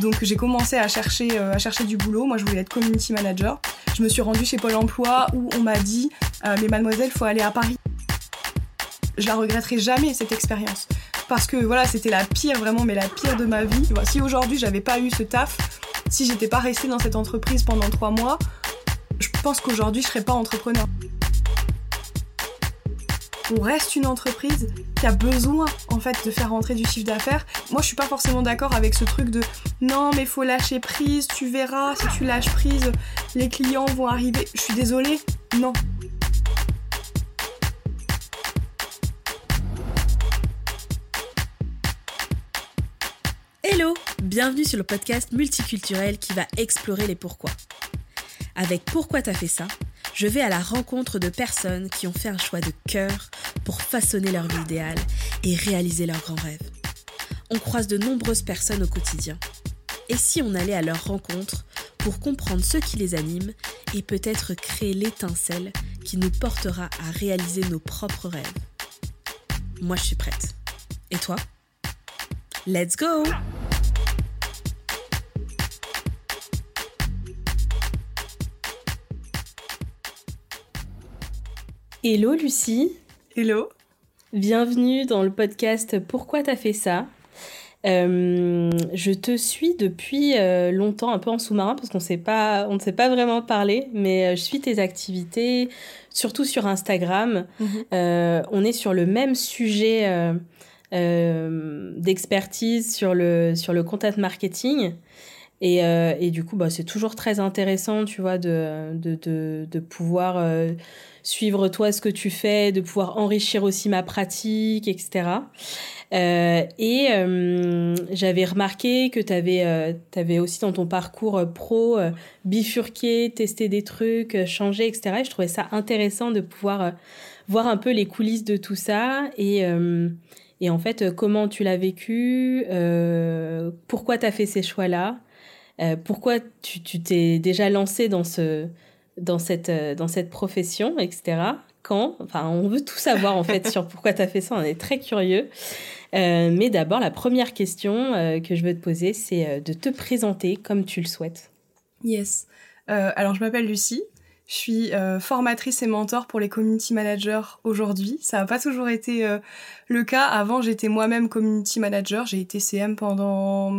Donc j'ai commencé à chercher, à chercher du boulot. Moi, je voulais être community manager. Je me suis rendue chez Pôle Emploi où on m'a dit, mais mademoiselle, faut aller à Paris. Je la regretterai jamais cette expérience parce que voilà, c'était la pire vraiment, mais la pire de ma vie. Si aujourd'hui j'avais pas eu ce taf, si j'étais pas restée dans cette entreprise pendant trois mois, je pense qu'aujourd'hui je serais pas entrepreneur. On reste une entreprise qui a besoin en fait de faire rentrer du chiffre d'affaires. Moi je suis pas forcément d'accord avec ce truc de non mais faut lâcher prise, tu verras, si tu lâches prise, les clients vont arriver. Je suis désolée, non, Hello, bienvenue sur le podcast multiculturel qui va explorer les pourquoi. Avec Pourquoi t'as fait ça je vais à la rencontre de personnes qui ont fait un choix de cœur pour façonner leur vie idéale et réaliser leurs grands rêves. On croise de nombreuses personnes au quotidien. Et si on allait à leur rencontre pour comprendre ce qui les anime et peut-être créer l'étincelle qui nous portera à réaliser nos propres rêves? Moi, je suis prête. Et toi? Let's go Hello Lucie. Hello. Bienvenue dans le podcast Pourquoi t'as fait ça euh, je te suis depuis euh, longtemps, un peu en sous-marin, parce qu'on pas, on ne s'est pas vraiment parlé, mais euh, je suis tes activités, surtout sur Instagram. Mhm. on est sur le même sujet d'expertise sur le, sur le content marketing. Et, et du coup, bah, c'est toujours très intéressant, tu vois, de, de, de, de pouvoir suivre toi ce que tu fais, de pouvoir enrichir aussi ma pratique, etc. Euh, et euh, j'avais remarqué que tu avais, euh, avais, aussi dans ton parcours pro bifurqué, testé des trucs, changé, etc. Et je trouvais ça intéressant de pouvoir voir un peu les coulisses de tout ça et, et en fait comment tu l'as vécu, pourquoi tu as fait ces choix-là, pourquoi tu t'es déjà lancé dans ce dans cette, euh, dans cette profession, etc. Quand Enfin, on veut tout savoir en fait sur pourquoi tu as fait ça, on est très curieux. Euh, mais d'abord, la première question euh, que je veux te poser, c'est de te présenter comme tu le souhaites. Yes. alors, je m'appelle Lucie. Je suis formatrice et mentor pour les community managers aujourd'hui. Ça n'a pas toujours été le cas. Avant, j'étais moi-même community manager. J'ai été CM pendant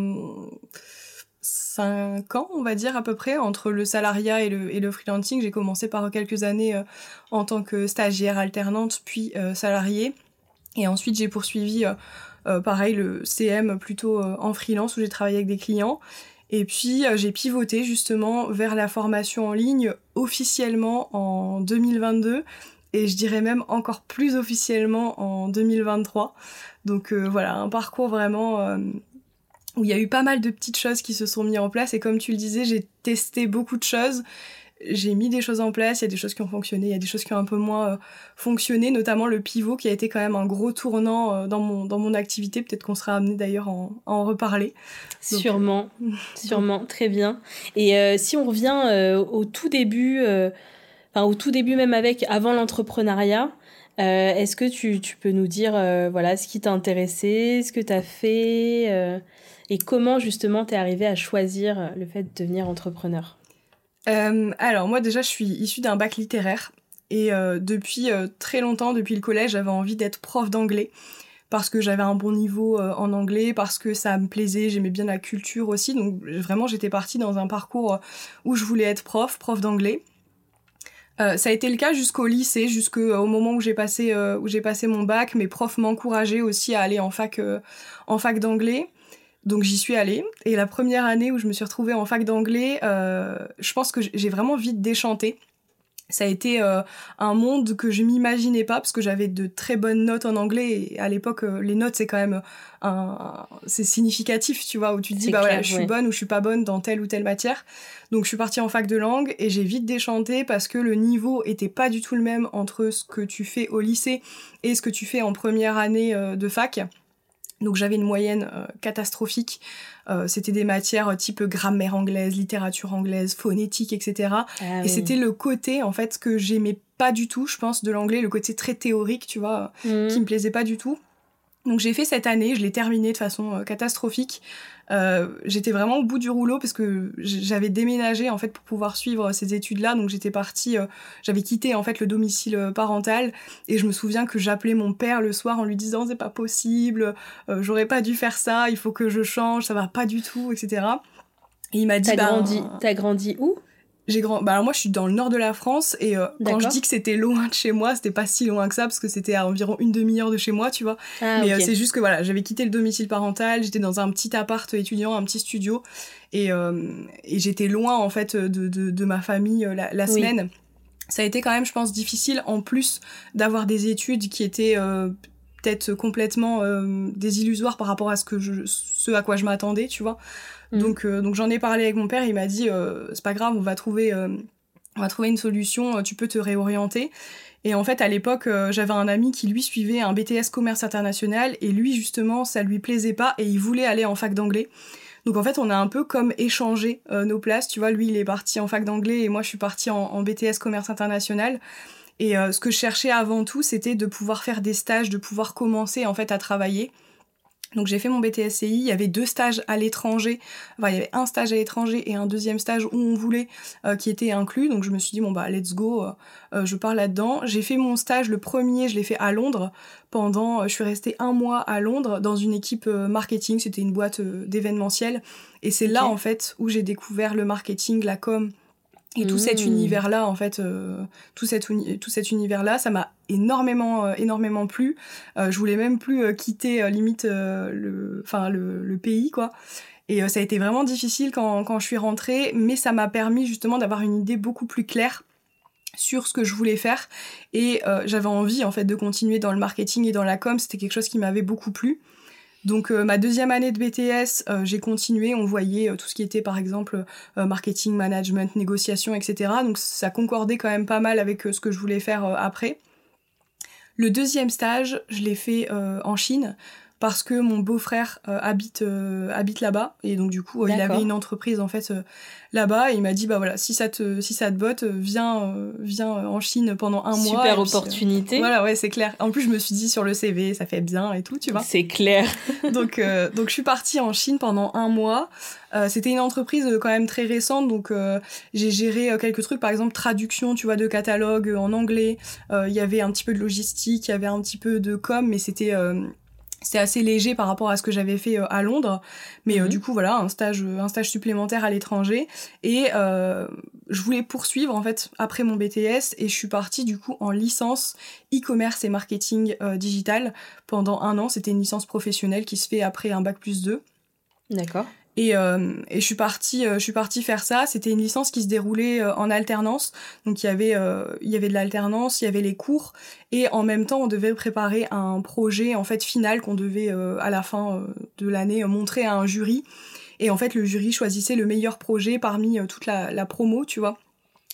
5 ans, on va dire à peu près, entre le salariat et le, et le freelancing. J'ai commencé par quelques années euh, en tant que stagiaire alternante, puis euh, salariée. Et ensuite, j'ai poursuivi, euh, pareil, le CM plutôt en freelance, où j'ai travaillé avec des clients. Et puis, j'ai pivoté justement vers la formation en ligne officiellement en 2022 et je dirais même encore plus officiellement en 2023. Donc voilà, un parcours vraiment où il y a eu pas mal de petites choses qui se sont mises en place et comme tu le disais, j'ai testé beaucoup de choses. J'ai mis des choses en place, il y a des choses qui ont fonctionné, il y a des choses qui ont un peu moins euh, fonctionné, notamment le pivot qui a été quand même un gros tournant euh, dans, mon, dans mon activité. Peut-être qu'on sera amené d'ailleurs à, en reparler. sûrement, sûrement, très bien. Et euh, si on revient au tout début, enfin au tout début même avec, avant l'entrepreneuriat, Est-ce que tu, tu, peux nous dire voilà ce qui t'a intéressé, ce que tu as fait et comment justement tu es arrivé à choisir euh, le fait de devenir entrepreneur? Euh, Alors moi déjà je suis issue d'un bac littéraire et euh, depuis très longtemps, depuis le collège, j'avais envie d'être prof d'anglais parce que j'avais un bon niveau en anglais, parce que ça me plaisait, j'aimais bien la culture aussi. Donc vraiment j'étais partie dans un parcours où je voulais être prof, prof d'anglais. ça a été le cas jusqu'au lycée, jusqu'au moment où j'ai passé, passé mon bac. Mes profs m'encourageaient aussi à aller en fac, en fac d'anglais. Donc j'y suis allée. Et la première année où je me suis retrouvée en fac d'anglais, euh, je pense que j'ai vraiment vite déchanté. Ça a été euh, un monde que je m'imaginais pas parce que j'avais de très bonnes notes en anglais. Et à l'époque euh, les notes c'est quand même un, c'est significatif tu vois où tu te dis bah voilà je suis bonne ou je suis pas bonne dans telle ou telle matière. Donc je suis partie en fac de langue et j'ai vite déchanté parce que le niveau était pas du tout le même entre ce que tu fais au lycée et ce que tu fais en première année de fac donc j'avais une moyenne euh, catastrophique. Euh, c'était des matières euh, type grammaire anglaise, littérature anglaise, phonétique, etc. Ah et c'était le côté en fait que j'aimais pas du tout, je pense, de l'anglais, le côté très théorique, tu vois, qui mmh. me plaisait pas du tout. Donc j'ai fait cette année, je l'ai terminée de façon catastrophique. Euh, j'étais vraiment au bout du rouleau parce que j'avais déménagé en fait pour pouvoir suivre ces études-là. Donc j'étais partie, euh, j'avais quitté en fait le domicile euh, parental et je me souviens que j'appelais mon père le soir en lui disant c'est pas possible, j'aurais pas dû faire ça, il faut que je change, ça va pas du tout, etc. Et il m'a dit. T'as bah, grandi, t'as grandi où? J'ai grand bah alors moi je suis dans le nord de la France et euh, quand je dis que c'était loin de chez moi c'était pas si loin que ça parce que c'était à environ une demi-heure de chez moi tu vois. Ah, mais euh, c'est juste que voilà j'avais quitté le domicile parental j'étais dans un petit appart étudiant un petit studio et, euh, et j'étais loin en fait de, de, de ma famille la, la semaine. Ça a été quand même je pense difficile en plus d'avoir des études qui étaient peut-être complètement désillusoires par rapport à ce que je ce à quoi je m'attendais tu vois Mm. Donc, euh, donc j'en ai parlé avec mon père, il m'a dit euh, c'est pas grave, on va trouver, euh, on va trouver une solution, tu peux te réorienter. Et en fait, à l'époque, j'avais un ami qui lui suivait un BTS commerce international et lui justement, ça lui plaisait pas et il voulait aller en fac d'anglais. Donc en fait, on a un peu comme échangé nos places. Tu vois, lui, il est parti en fac d'anglais et moi, je suis partie en, BTS commerce international. Et ce que je cherchais avant tout, c'était de pouvoir faire des stages, de pouvoir commencer en fait à travailler. Donc j'ai fait mon BTSCI, il y avait deux stages à l'étranger, enfin il y avait un stage à l'étranger et un deuxième stage où on voulait euh, qui était inclus, donc je me suis dit bon bah let's go, euh, euh, je pars là-dedans. J'ai fait mon stage, le premier je l'ai fait à Londres, pendant, je suis restée un mois à Londres dans une équipe marketing, c'était une boîte d'événementiel, et c'est là en fait où j'ai découvert le marketing, la com, et tout cet mmh. univers-là, en fait, euh, tout, cet tout cet univers-là, ça m'a énormément, euh, énormément plu. Euh, je voulais même plus quitter limite le, enfin le, le, pays, quoi. Et ça a été vraiment difficile quand, quand je suis rentrée, mais ça m'a permis justement d'avoir une idée beaucoup plus claire sur ce que je voulais faire. Et j'avais envie, en fait, de continuer dans le marketing et dans la com. C'était quelque chose qui m'avait beaucoup plu. Donc euh, ma deuxième année de BTS, euh, j'ai continué, on voyait euh, tout ce qui était par exemple marketing, management, négociation, etc. Donc ça concordait quand même pas mal avec ce que je voulais faire après. Le deuxième stage, je l'ai fait en Chine parce que mon beau-frère habite habite là-bas. Et donc du coup il avait une entreprise en fait là-bas. Et il m'a dit bah voilà si ça te si ça te botte viens euh, viens en Chine pendant un mois. Super opportunité. voilà ouais c'est clair. En plus je me suis dit sur le CV ça fait bien et tout tu vois. C'est clair. Donc euh, donc je suis partie en Chine pendant un mois. Euh, c'était une entreprise quand même très récente. Donc j'ai géré quelques trucs. Par exemple traduction tu vois de catalogue en anglais. Il y avait un petit peu de logistique il y avait un petit peu de com mais c'était c'était assez léger par rapport à ce que j'avais fait euh, à Londres. Mais euh, mhm. du coup voilà un stage un stage supplémentaire à l'étranger. Et euh, je voulais poursuivre en fait après mon BTS et je suis partie du coup en licence e-commerce et marketing digital pendant un an. C'était une licence professionnelle qui se fait après un bac plus 2 d'accord et, euh, et, je suis partie, euh, je suis partie faire ça. C'était une licence qui se déroulait euh, en alternance, donc il y avait, il y avait de l'alternance, il y avait les cours, et en même temps on devait préparer un projet en fait final qu'on devait à la fin de l'année montrer à un jury. Et en fait le jury choisissait le meilleur projet parmi toute la, la, promo, tu vois.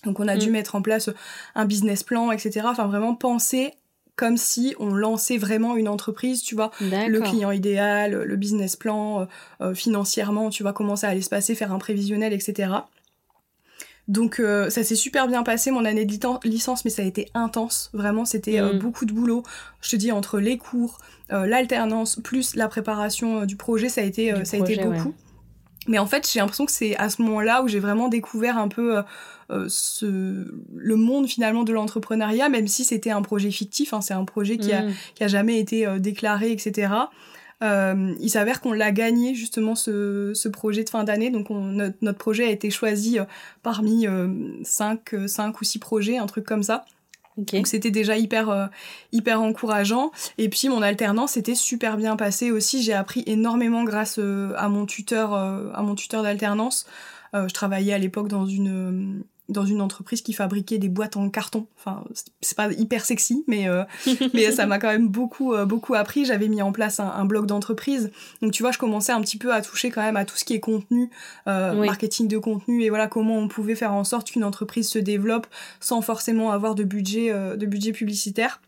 Donc on a dû mm. mettre en place un business plan, etc. Enfin vraiment penser comme si on lançait vraiment une entreprise, tu vois, le client idéal, le business plan, euh, euh, financièrement, tu vois, comment ça allait se passer, faire un prévisionnel, etc. Donc euh, ça s'est super bien passé mon année de licence, mais ça a été intense, vraiment, c'était mm. beaucoup de boulot. Je te dis entre les cours, l'alternance, plus la préparation du projet, ça a été, ça a été beaucoup. Mais en fait, j'ai l'impression que c'est à ce moment-là où j'ai vraiment découvert un peu euh, euh, ce, le monde finalement de l'entrepreneuriat, même si c'était un projet fictif, hein, c'est un projet qui, a, mm. qui a jamais été euh, déclaré, etc. Euh, il s'avère qu'on l'a gagné justement ce, ce, projet de fin d'année, donc on, notre, notre, projet a été choisi parmi 5 cinq, ou 6 projets, un truc comme ça. Donc c'était déjà hyper euh, hyper encourageant. Et puis mon alternance était super bien passée aussi, j'ai appris énormément grâce euh, à mon tuteur euh, à mon tuteur d'alternance. je travaillais à l'époque dans une dans une entreprise qui fabriquait des boîtes en carton. Enfin, c'est pas hyper sexy, mais euh, mais ça m'a quand même beaucoup euh, beaucoup appris. J'avais mis en place un, un blog d'entreprise, donc tu vois, je commençais un petit peu à toucher quand même à tout ce qui est contenu, euh, marketing de contenu et voilà comment on pouvait faire en sorte qu'une entreprise se développe sans forcément avoir de budget de budget publicitaire.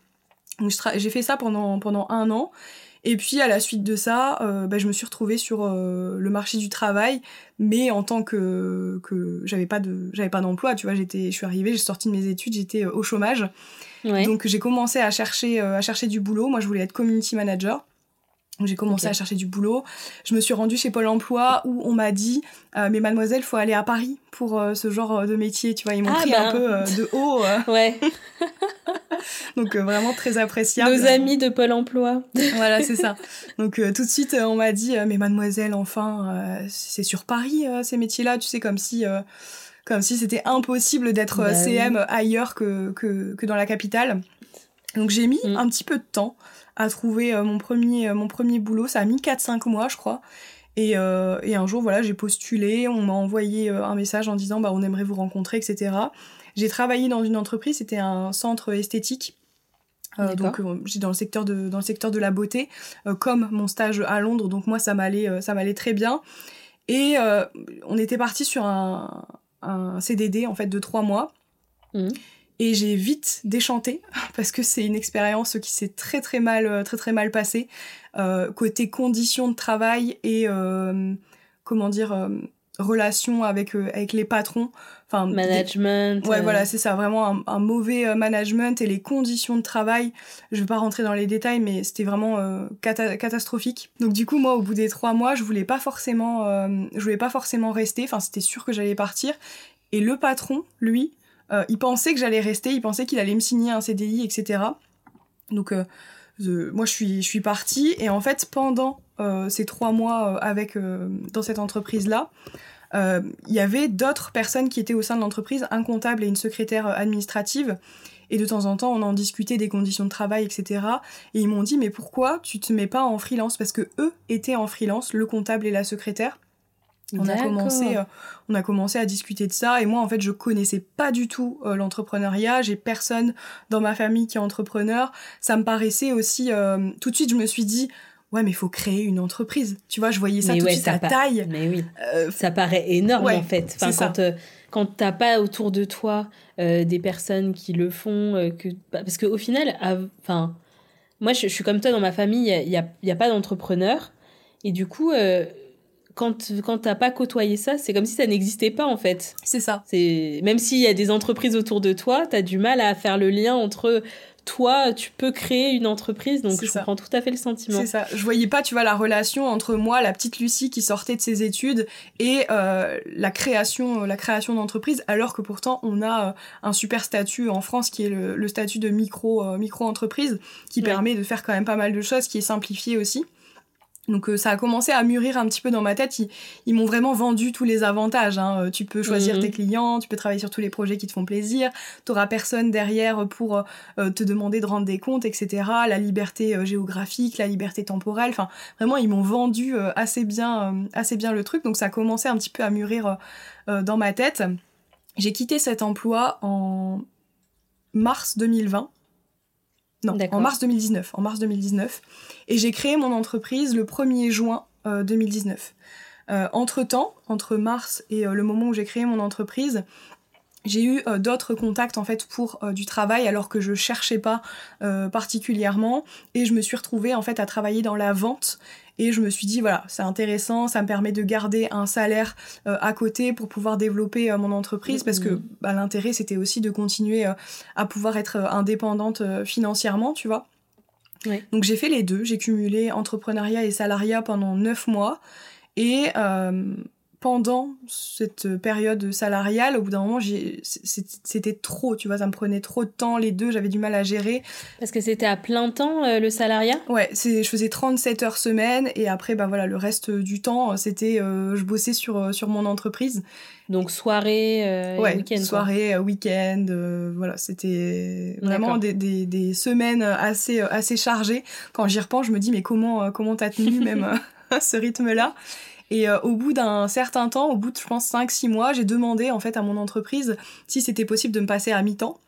Donc j'ai fait ça pendant pendant un an. Et puis à la suite de ça, euh, bah, je me suis retrouvée sur euh, le marché du travail, mais en tant que que j'avais pas de j'avais pas d'emploi, tu vois, j'étais je suis arrivée, j'ai sorti de mes études, j'étais euh, au chômage. Donc j'ai commencé à chercher à chercher du boulot. Moi je voulais être community manager. J'ai commencé à chercher du boulot. Je me suis rendue chez Pôle Emploi où on m'a dit euh, mais mademoiselle, faut aller à Paris pour euh, ce genre de métier, tu vois, ils m'ont ah pris un ben. peu de haut. Ouais. Donc vraiment très appréciable. Nos amis de Pôle Emploi. voilà, c'est ça. Donc tout de suite on m'a dit mais mademoiselle, enfin c'est sur Paris ces métiers-là, tu sais comme si comme si c'était impossible d'être bah CM ailleurs que, que, que dans la capitale. Donc j'ai mis mm. un petit peu de temps à trouver euh, mon, premier, euh, mon premier boulot. Ça a mis 4-5 mois, je crois. Et, euh, et un jour, voilà, j'ai postulé, on m'a envoyé un message en disant bah, on aimerait vous rencontrer, etc. J'ai travaillé dans une entreprise, c'était un centre esthétique. donc j'ai dans le secteur de dans le secteur de la beauté comme mon stage à Londres donc moi ça m'allait ça m'allait très bien et on était parti sur un, un CDD en fait de trois mois mmh et j'ai vite déchanté parce que c'est une expérience qui s'est très très mal euh, très très mal passée euh, côté conditions de travail et euh, comment dire euh, relation avec euh, avec les patrons. Enfin management ouais voilà c'est ça vraiment un, un, mauvais management et les conditions de travail. Je vais pas rentrer dans les détails mais c'était vraiment catastrophique. Donc du coup moi au bout des trois mois je voulais pas forcément je voulais pas forcément rester. Enfin c'était sûr que j'allais partir. Et le patron lui euh, il pensait que j'allais rester, il pensait qu'il allait me signer un CDI, etc. Donc euh, moi je suis, je partie et en fait pendant euh, ces trois mois avec dans cette entreprise là, il y avait d'autres personnes qui étaient au sein de l'entreprise, un comptable et une secrétaire administrative. Et de temps en temps, on en discutait des conditions de travail, etc. Et ils m'ont dit, mais pourquoi tu te mets pas en freelance? Parce que eux étaient en freelance, le comptable et la secrétaire. On a commencé, euh, on a commencé à discuter de ça et moi en fait je connaissais pas du tout euh, l'entrepreneuriat. J'ai personne dans ma famille qui est entrepreneur. Ça me paraissait aussi euh, tout de suite je me suis dit ouais mais il faut créer une entreprise. Tu vois je voyais ça tout de suite à taille. Mais oui. ça paraît énorme en fait. Enfin, quand quand t'as pas autour de toi des personnes qui le font que bah, parce qu'au final enfin moi je, suis comme toi dans ma famille il y a, y a, pas d'entrepreneur et du coup quand, quand t'as pas côtoyé ça, c'est comme si ça n'existait pas en fait. C'est ça. C'est Même s'il y a des entreprises autour de toi, tu as du mal à faire le lien entre toi, tu peux créer une entreprise, donc je comprends tout à fait le sentiment. C'est ça. Je voyais pas, tu vois, la relation entre moi, la petite Lucie qui sortait de ses études, et euh, la création, la création d'entreprise, alors que pourtant on a euh, un super statut en France qui est le, statut de micro, euh, micro entreprise, qui permet de faire quand même pas mal de choses, qui est simplifié aussi. Donc euh, ça a commencé à mûrir un petit peu dans ma tête. Ils, m'ont vraiment vendu tous les avantages. Hein. Euh, tu peux choisir mhm. tes clients, tu peux travailler sur tous les projets qui te font plaisir. Tu n'auras personne derrière pour euh, te demander de rendre des comptes, etc. La liberté géographique, la liberté temporelle. Enfin, vraiment, ils m'ont vendu assez bien, assez bien le truc. Donc ça a commencé un petit peu à mûrir dans ma tête. J'ai quitté cet emploi en mars 2020. Non, en mars 2019. En mars 2019. Et j'ai créé mon entreprise le 1er juin 2019. Euh, euh, entre-temps, entre mars et euh, le moment où j'ai créé mon entreprise, j'ai eu d'autres contacts en fait pour du travail alors que je cherchais pas particulièrement et je me suis retrouvée en fait à travailler dans la vente et je me suis dit voilà c'est intéressant ça me permet de garder un salaire à côté pour pouvoir développer mon entreprise parce que bah, l'intérêt c'était aussi de continuer à pouvoir être indépendante financièrement tu vois. Donc j'ai fait les deux, j'ai cumulé entrepreneuriat et salariat pendant neuf mois. Et euh, pendant cette période salariale, au bout d'un moment, c'était trop, tu vois, ça me prenait trop de temps, les deux, j'avais du mal à gérer. Parce que c'était à plein temps euh, le salariat? Ouais, je faisais 37 heures semaine et après, bah voilà, le reste du temps, c'était, euh, je bossais sur, sur mon entreprise. Donc soirée, euh, week-end. Soirée, week-end, voilà, c'était vraiment des, des, des, semaines assez, assez chargées. Quand j'y repense, je me dis, mais comment comment t'as tenu même ce rythme-là? Et euh, au bout d'un certain temps, au bout de, je pense, 5-6 mois, j'ai demandé en fait à mon entreprise si c'était possible de me passer à mi-temps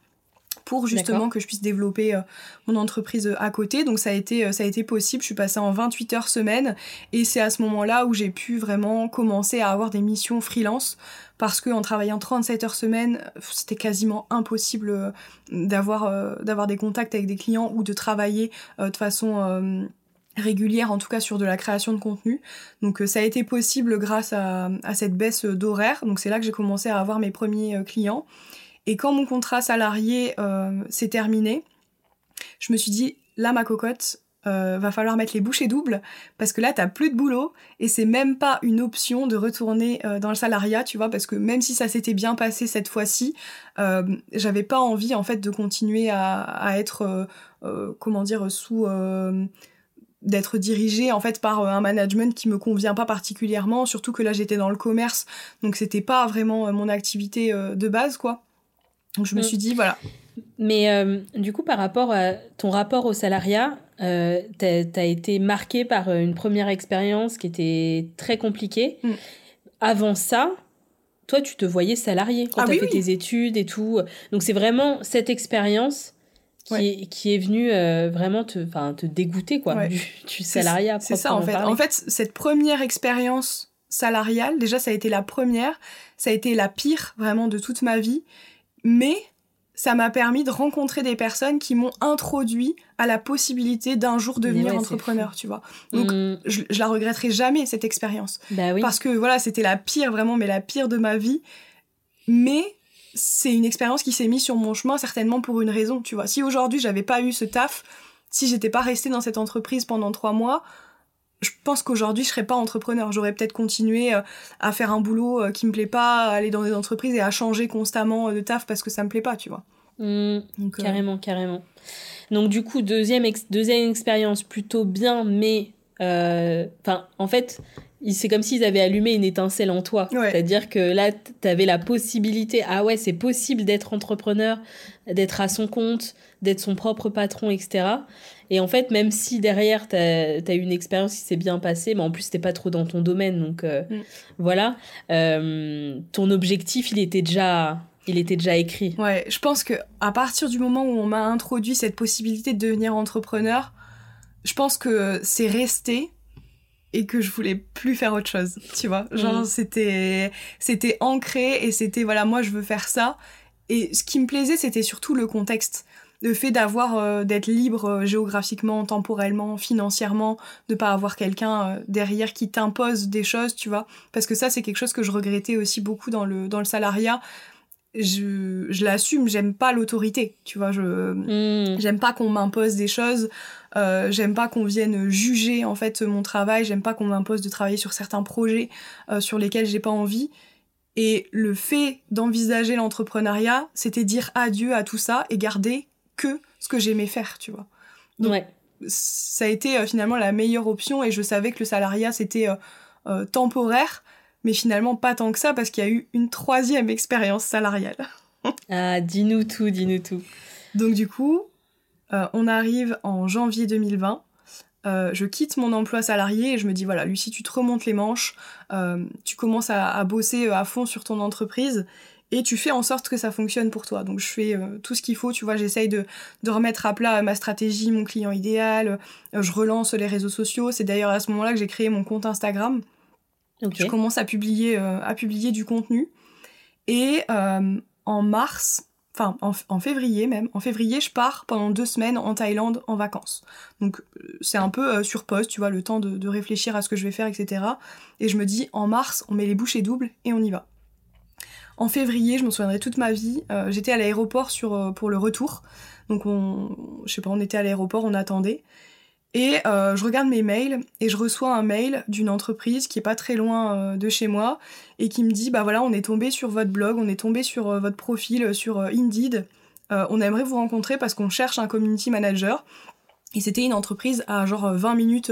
pour justement que je puisse développer euh, mon entreprise euh, à côté. Donc ça a été ça a été possible, je suis passée en 28 heures semaine. Et c'est à ce moment-là où j'ai pu vraiment commencer à avoir des missions freelance parce qu'en travaillant 37 heures semaine, c'était quasiment impossible d'avoir d'avoir des contacts avec des clients ou de travailler de façon régulière en tout cas sur de la création de contenu. Donc euh, ça a été possible grâce à, cette baisse d'horaire. Donc c'est là que j'ai commencé à avoir mes premiers euh, clients. Et quand mon contrat salarié euh, s'est terminé, je me suis dit, là ma cocotte, euh, va falloir mettre les bouchées doubles parce que là t'as plus de boulot et c'est même pas une option de retourner euh, dans le salariat tu vois parce que même si ça s'était bien passé cette fois-ci euh, j'avais pas envie en fait de continuer à être comment dire sous d'être dirigée en fait par un management qui me convient pas particulièrement surtout que là j'étais dans le commerce donc c'était pas vraiment mon activité de base quoi donc je me mm. suis dit voilà mais du coup par rapport à ton rapport au salariat euh, tu as, été marqué par euh, une première expérience qui était très compliquée. Mm. Avant ça, toi, tu te voyais salarié quand ah tu as fait tes études et tout. Donc, c'est vraiment cette expérience qui, est, qui est venue euh, vraiment te, te dégoûter quoi, du, salariat. C'est ça, en fait. En fait, cette première expérience salariale, déjà, ça a été la première. Ça a été la pire, vraiment, de toute ma vie. Mais ça m'a permis de rencontrer des personnes qui m'ont introduit à la possibilité d'un jour devenir entrepreneur, tu vois. Donc, mm. je, la regretterai jamais, cette expérience. Bah Parce que, voilà, c'était la pire, vraiment, mais la pire de ma vie. Mais c'est une expérience qui s'est mise sur mon chemin, certainement pour une raison, tu vois. Si aujourd'hui, j'avais pas eu ce taf, si j'étais pas restée dans cette entreprise pendant trois mois, je pense qu'aujourd'hui je serais pas entrepreneur. J'aurais peut-être continué euh, à faire un boulot euh, qui me plaît pas, à aller dans des entreprises et à changer constamment euh, de taf parce que ça me plaît pas, tu vois. Mmh, carrément, carrément. Donc du coup, deuxième, deuxième expérience plutôt bien, mais enfin, en fait, c'est comme s'ils avaient allumé une étincelle en toi. C'est-à-dire que là, tu avais la possibilité, ah ouais, c'est possible d'être entrepreneur, d'être à son compte, d'être son propre patron, etc. Et en fait, même si derrière, tu as, eu une expérience qui s'est bien passée, mais en plus, t'es pas trop dans ton domaine, donc euh, mm. voilà, euh, ton objectif, il était déjà... Il était déjà écrit. Ouais, je pense que à partir du moment où on m'a introduit cette possibilité de devenir entrepreneur, je pense que c'est resté et que je voulais plus faire autre chose, tu vois. Genre, mm. c'était, c'était ancré et c'était, voilà, moi, je veux faire ça. Et ce qui me plaisait, c'était surtout le contexte le fait d'avoir euh, d'être libre euh, géographiquement, temporellement, financièrement, de pas avoir quelqu'un euh, derrière qui t'impose des choses, tu vois. Parce que ça, c'est quelque chose que je regrettais aussi beaucoup dans le, dans le salariat. Je, je l'assume, j'aime pas l'autorité, tu vois. Je hmm. j'aime pas qu'on m'impose des choses. j'aime pas qu'on vienne juger en fait mon travail. J'aime pas qu'on m'impose de travailler sur certains projets sur lesquels j'ai pas envie. Et le fait d'envisager l'entrepreneuriat, c'était dire adieu à tout ça et garder que ce que j'aimais faire, tu vois. Donc, ça a été euh, finalement la meilleure option et je savais que le salariat c'était euh, euh, temporaire, mais finalement pas tant que ça parce qu'il y a eu une troisième expérience salariale. ah, dis-nous tout, dis-nous tout. Donc du coup, on arrive en janvier 2020. je quitte mon emploi salarié et je me dis voilà Lucie tu te remontes les manches, tu commences à, à, bosser à fond sur ton entreprise et tu fais en sorte que ça fonctionne pour toi. Donc je fais euh, tout ce qu'il faut, tu vois, j'essaye de, de, remettre à plat ma stratégie, mon client idéal, euh, je relance les réseaux sociaux, c'est d'ailleurs à ce moment-là que j'ai créé mon compte Instagram. Je commence à publier, euh, à publier du contenu. Et en mars, enfin en, février même, en février, je pars pendant deux semaines en Thaïlande en vacances. Donc c'est un peu sur poste, tu vois, le temps de, réfléchir à ce que je vais faire, etc. Et je me dis, en mars, on met les bouchées doubles et on y va. En février, je m'en souviendrai toute ma vie, euh, j'étais à l'aéroport euh, pour le retour. Donc, on, je sais pas, on était à l'aéroport, on attendait. Et euh, je regarde mes mails et je reçois un mail d'une entreprise qui est pas très loin de chez moi et qui me dit bah voilà on est tombé sur votre blog, on est tombé sur votre profil sur Indeed, on aimerait vous rencontrer parce qu'on cherche un community manager. Et c'était une entreprise à genre 20 minutes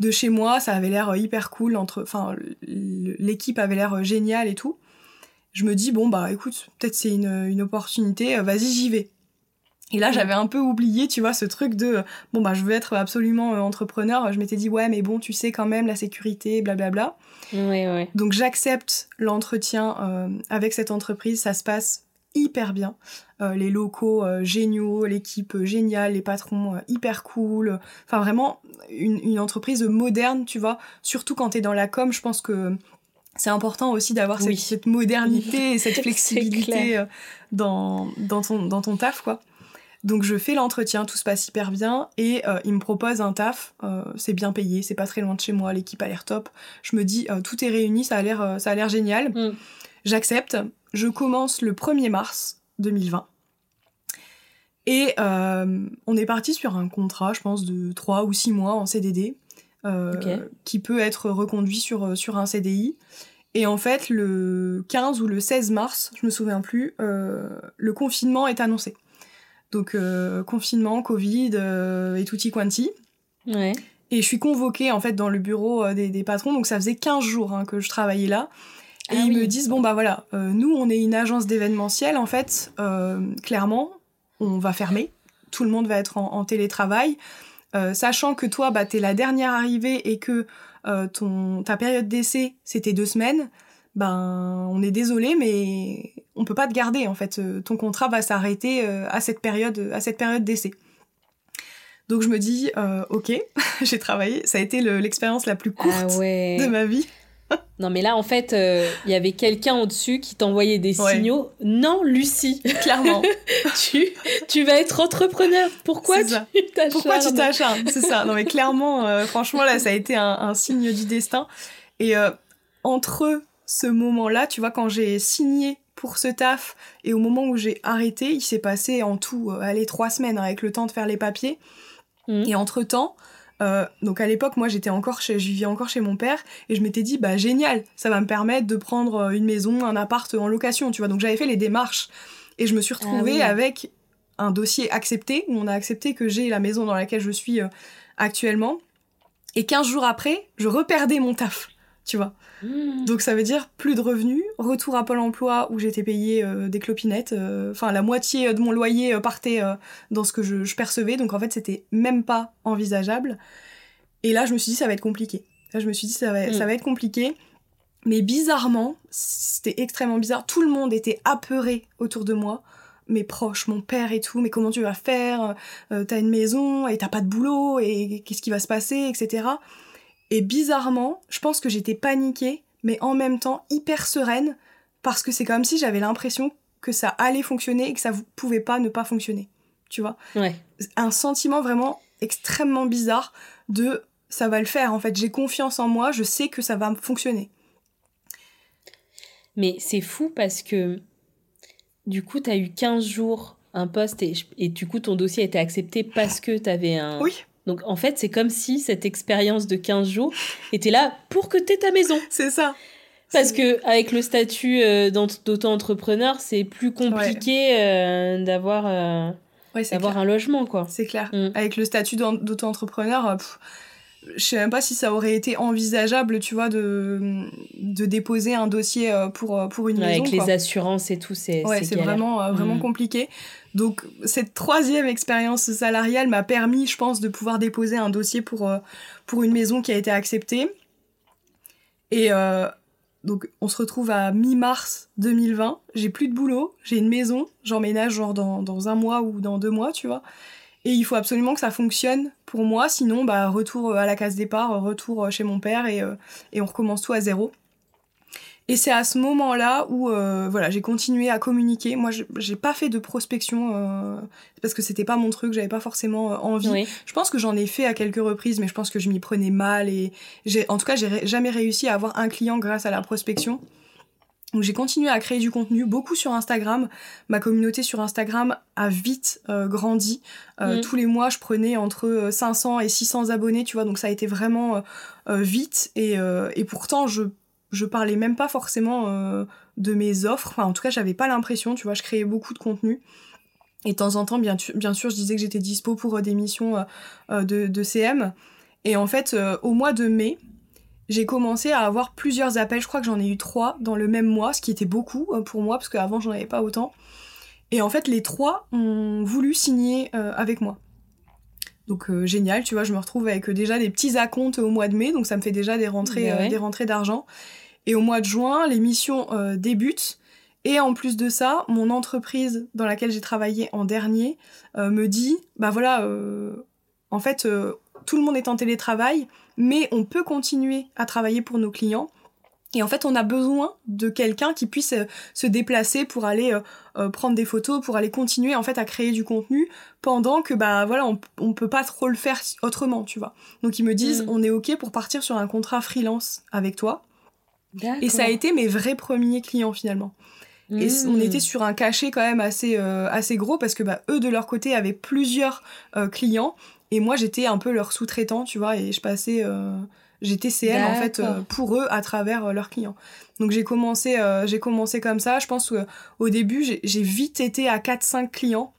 de chez moi, ça avait l'air hyper cool, l'équipe avait l'air géniale et tout je me dis, bon, bah écoute, peut-être c'est une, opportunité, euh, vas-y, j'y vais. Et là, j'avais un peu oublié, tu vois, ce truc de bon bah je veux être absolument euh, entrepreneur. Je m'étais dit ouais, mais bon, tu sais quand même la sécurité, blablabla. Ouais, ouais. Donc j'accepte l'entretien euh, avec cette entreprise. Ça se passe hyper bien. les locaux géniaux, l'équipe géniale, les patrons hyper cool. Enfin vraiment une, une, entreprise moderne, tu vois. Surtout quand t'es dans la com, je pense que c'est important aussi d'avoir cette, modernité et cette flexibilité euh, dans, dans, ton, dans ton taf, quoi. Donc je fais l'entretien, tout se passe hyper bien et euh, il me propose un taf, euh, c'est bien payé, c'est pas très loin de chez moi, l'équipe a l'air top. Je me dis tout est réuni, ça a l'air ça a l'air génial. Mm. J'accepte. Je commence le 1er mars 2020. Et on est parti sur un contrat, je pense, de 3 ou 6 mois en CDD, qui peut être reconduit sur, sur un CDI. Et en fait, le 15 ou le 16 mars, je me souviens plus, le confinement est annoncé. Donc confinement, Covid et tutti quanti. Ouais. Et je suis convoquée en fait dans le bureau euh, des, patrons, donc ça faisait 15 jours hein, que je travaillais là. Et ah ils me disent, bon bah voilà, euh, nous on est une agence d'événementiel, en fait, euh, clairement, on va fermer, tout le monde va être en, télétravail, sachant que toi, bah, t'es la dernière arrivée et que ton, ta période d'essai, c'était deux semaines, ben on est désolé, mais on peut pas te garder, en fait, ton contrat va s'arrêter à cette période, à cette période d'essai. Donc je me dis, euh, ok, j'ai travaillé, ça a été l'expérience la plus courte ah de ma vie. non mais là en fait, euh, il y avait quelqu'un au-dessus qui t'envoyait des signaux. Non, Lucie, clairement, tu, tu vas être entrepreneur. Pourquoi tu t'acharnes Pourquoi tu t'acharnes? C'est ça. Non mais clairement, euh, franchement là, ça a été un, un signe du destin. Et entre ce moment-là, tu vois, quand j'ai signé pour ce taf et au moment où j'ai arrêté, il s'est passé en tout, allez, trois semaines avec le temps de faire les papiers. Mm. Et entre-temps, euh, donc à l'époque, moi j'étais encore chez, je vivais encore chez mon père et je m'étais dit bah génial, ça va me permettre de prendre euh, une maison, un appart en location, tu vois. Donc j'avais fait les démarches et je me suis retrouvée ah avec un dossier accepté où on a accepté que j'ai la maison dans laquelle je suis euh, actuellement. Et 15 jours après, je reperdais mon taf, tu vois. Hmm. Donc ça veut dire plus de revenus, retour à Pôle Emploi où j'étais payée euh, des clopinettes, euh, enfin la moitié de mon loyer euh, partait dans ce que je, percevais, donc en fait c'était même pas envisageable. Et là je me suis dit ça va être compliqué. Là je me suis dit ça va, ça hmm. va être compliqué. Mais bizarrement, c'était extrêmement bizarre, tout le monde était apeuré autour de moi mes proches, mon père et tout, mais comment tu vas faire? T'as une maison et t'as pas de boulot et qu'est-ce qui va se passer, etc. Et bizarrement, je pense que j'étais paniquée, mais en même temps hyper sereine, parce que c'est comme si j'avais l'impression que ça allait fonctionner et que ça pouvait pas ne pas fonctionner. Tu vois? Ouais. Un sentiment vraiment extrêmement bizarre de ça va le faire. En fait, j'ai confiance en moi, je sais que ça va fonctionner. Mais c'est fou parce que du coup, tu as eu 15 jours un poste et, et, du coup, ton dossier a été accepté parce que tu avais un, oui. Donc en fait, c'est comme si cette expérience de 15 jours était là pour que tu aies ta maison. C'est ça. Parce que avec le statut euh, d'auto-entrepreneur, c'est plus compliqué euh, d'avoir euh, un logement quoi. C'est clair. Mm. Avec le statut d'auto-entrepreneur, je sais même pas si ça aurait été envisageable, tu vois, de, de déposer un dossier pour, pour une maison. Avec les assurances et tout, c'est ouais, c'est vraiment, vraiment mm. compliqué. Donc cette troisième expérience salariale m'a permis, je pense, de pouvoir déposer un dossier pour, euh, une maison qui a été acceptée. Et euh, donc on se retrouve à mi-mars 2020, j'ai plus de boulot, j'ai une maison, j'emménage genre dans, un mois ou dans deux mois, tu vois. Et il faut absolument que ça fonctionne pour moi, sinon bah retour à la case départ, retour chez mon père et, euh, et on recommence tout à zéro. Et c'est à ce moment-là où euh, voilà, j'ai continué à communiquer. Moi, j'ai pas fait de prospection euh, parce que c'était pas mon truc, j'avais pas forcément euh, envie. Je pense que j'en ai fait à quelques reprises, mais je pense que je m'y prenais mal et j'ai, en tout cas, j'ai jamais réussi à avoir un client grâce à la prospection. Donc j'ai continué à créer du contenu, beaucoup sur Instagram. Ma communauté sur Instagram a vite grandi. Mm. Tous les mois, je prenais entre 500 et 600 abonnés, tu vois. Donc ça a été vraiment vite. Et, et pourtant, je je parlais même pas forcément euh, de mes offres. Enfin, en tout cas, j'avais pas l'impression, tu vois, je créais beaucoup de contenu. Et de temps en temps, bien, sûr, je disais que j'étais dispo pour euh, des missions euh, de, CM. Et en fait, au mois de mai, j'ai commencé à avoir plusieurs appels. Je crois que j'en ai eu trois dans le même mois, ce qui était beaucoup pour moi, parce qu'avant, j'en avais pas autant. Et en fait, les trois ont voulu signer avec moi. Donc génial, tu vois, je me retrouve avec déjà des petits acomptes au mois de mai, donc ça me fait déjà des rentrées, des rentrées d'argent. Et au mois de juin, l'émission euh, débute. Et en plus de ça, mon entreprise dans laquelle j'ai travaillé en dernier euh, me dit, bah voilà, euh, en fait, tout le monde est en télétravail, mais on peut continuer à travailler pour nos clients. Et en fait, on a besoin de quelqu'un qui puisse se déplacer pour aller prendre des photos, pour aller continuer en fait à créer du contenu pendant que bah voilà, on, on peut pas trop le faire autrement, tu vois. Donc ils me disent, mm. on est ok pour partir sur un contrat freelance avec toi. Et ça a été mes vrais premiers clients finalement. Et on Mmh. était sur un cachet quand même assez, euh, assez gros parce que bah, eux, de leur côté, avaient plusieurs euh, clients. Et moi, j'étais un peu leur sous-traitant, tu vois, et je passais. J'étais CM en fait euh, pour eux à travers euh, leurs clients. Donc j'ai commencé, euh, j'ai commencé comme ça. Je pense qu'au début, j'ai vite été à 4-5 clients.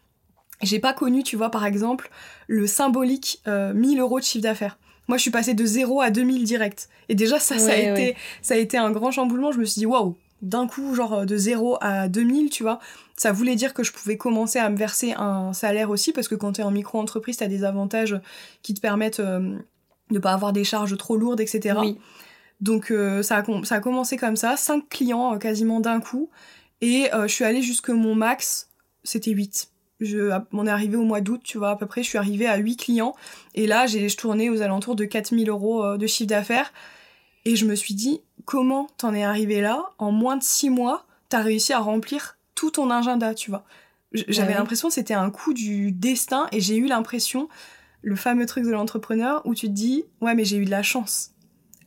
J'ai pas connu, tu vois, par exemple, le symbolique euh, 1000 euros de chiffre d'affaires. Moi, je suis passée de 0 à 2000 direct. Et déjà, ça, ça, a Ouais, été, ça a été un grand chamboulement. Je me suis dit, waouh, d'un coup, genre de 0 à 2000, tu vois. Ça voulait dire que je pouvais commencer à me verser un salaire aussi, parce que quand tu es en micro-entreprise, tu as des avantages qui te permettent euh, de pas avoir des charges trop lourdes, etc. Oui. Donc euh, ça, a, com- ça a commencé comme ça, 5 clients euh, quasiment d'un coup. Et euh, je suis allée jusque mon max, c'était 8. Je, on est arrivé au mois d'août, tu vois, à peu près, je suis arrivée à 8 clients. Et là, j'ai je tournais aux alentours de 4000 euros de chiffre d'affaires. Et je me suis dit, comment t'en es arrivé là? En moins de 6 mois, t'as réussi à remplir tout ton agenda, tu vois. J'avais Ouais. l'impression que c'était un coup du destin et j'ai eu l'impression, le fameux truc de l'entrepreneur où tu te dis, ouais, mais j'ai eu de la chance.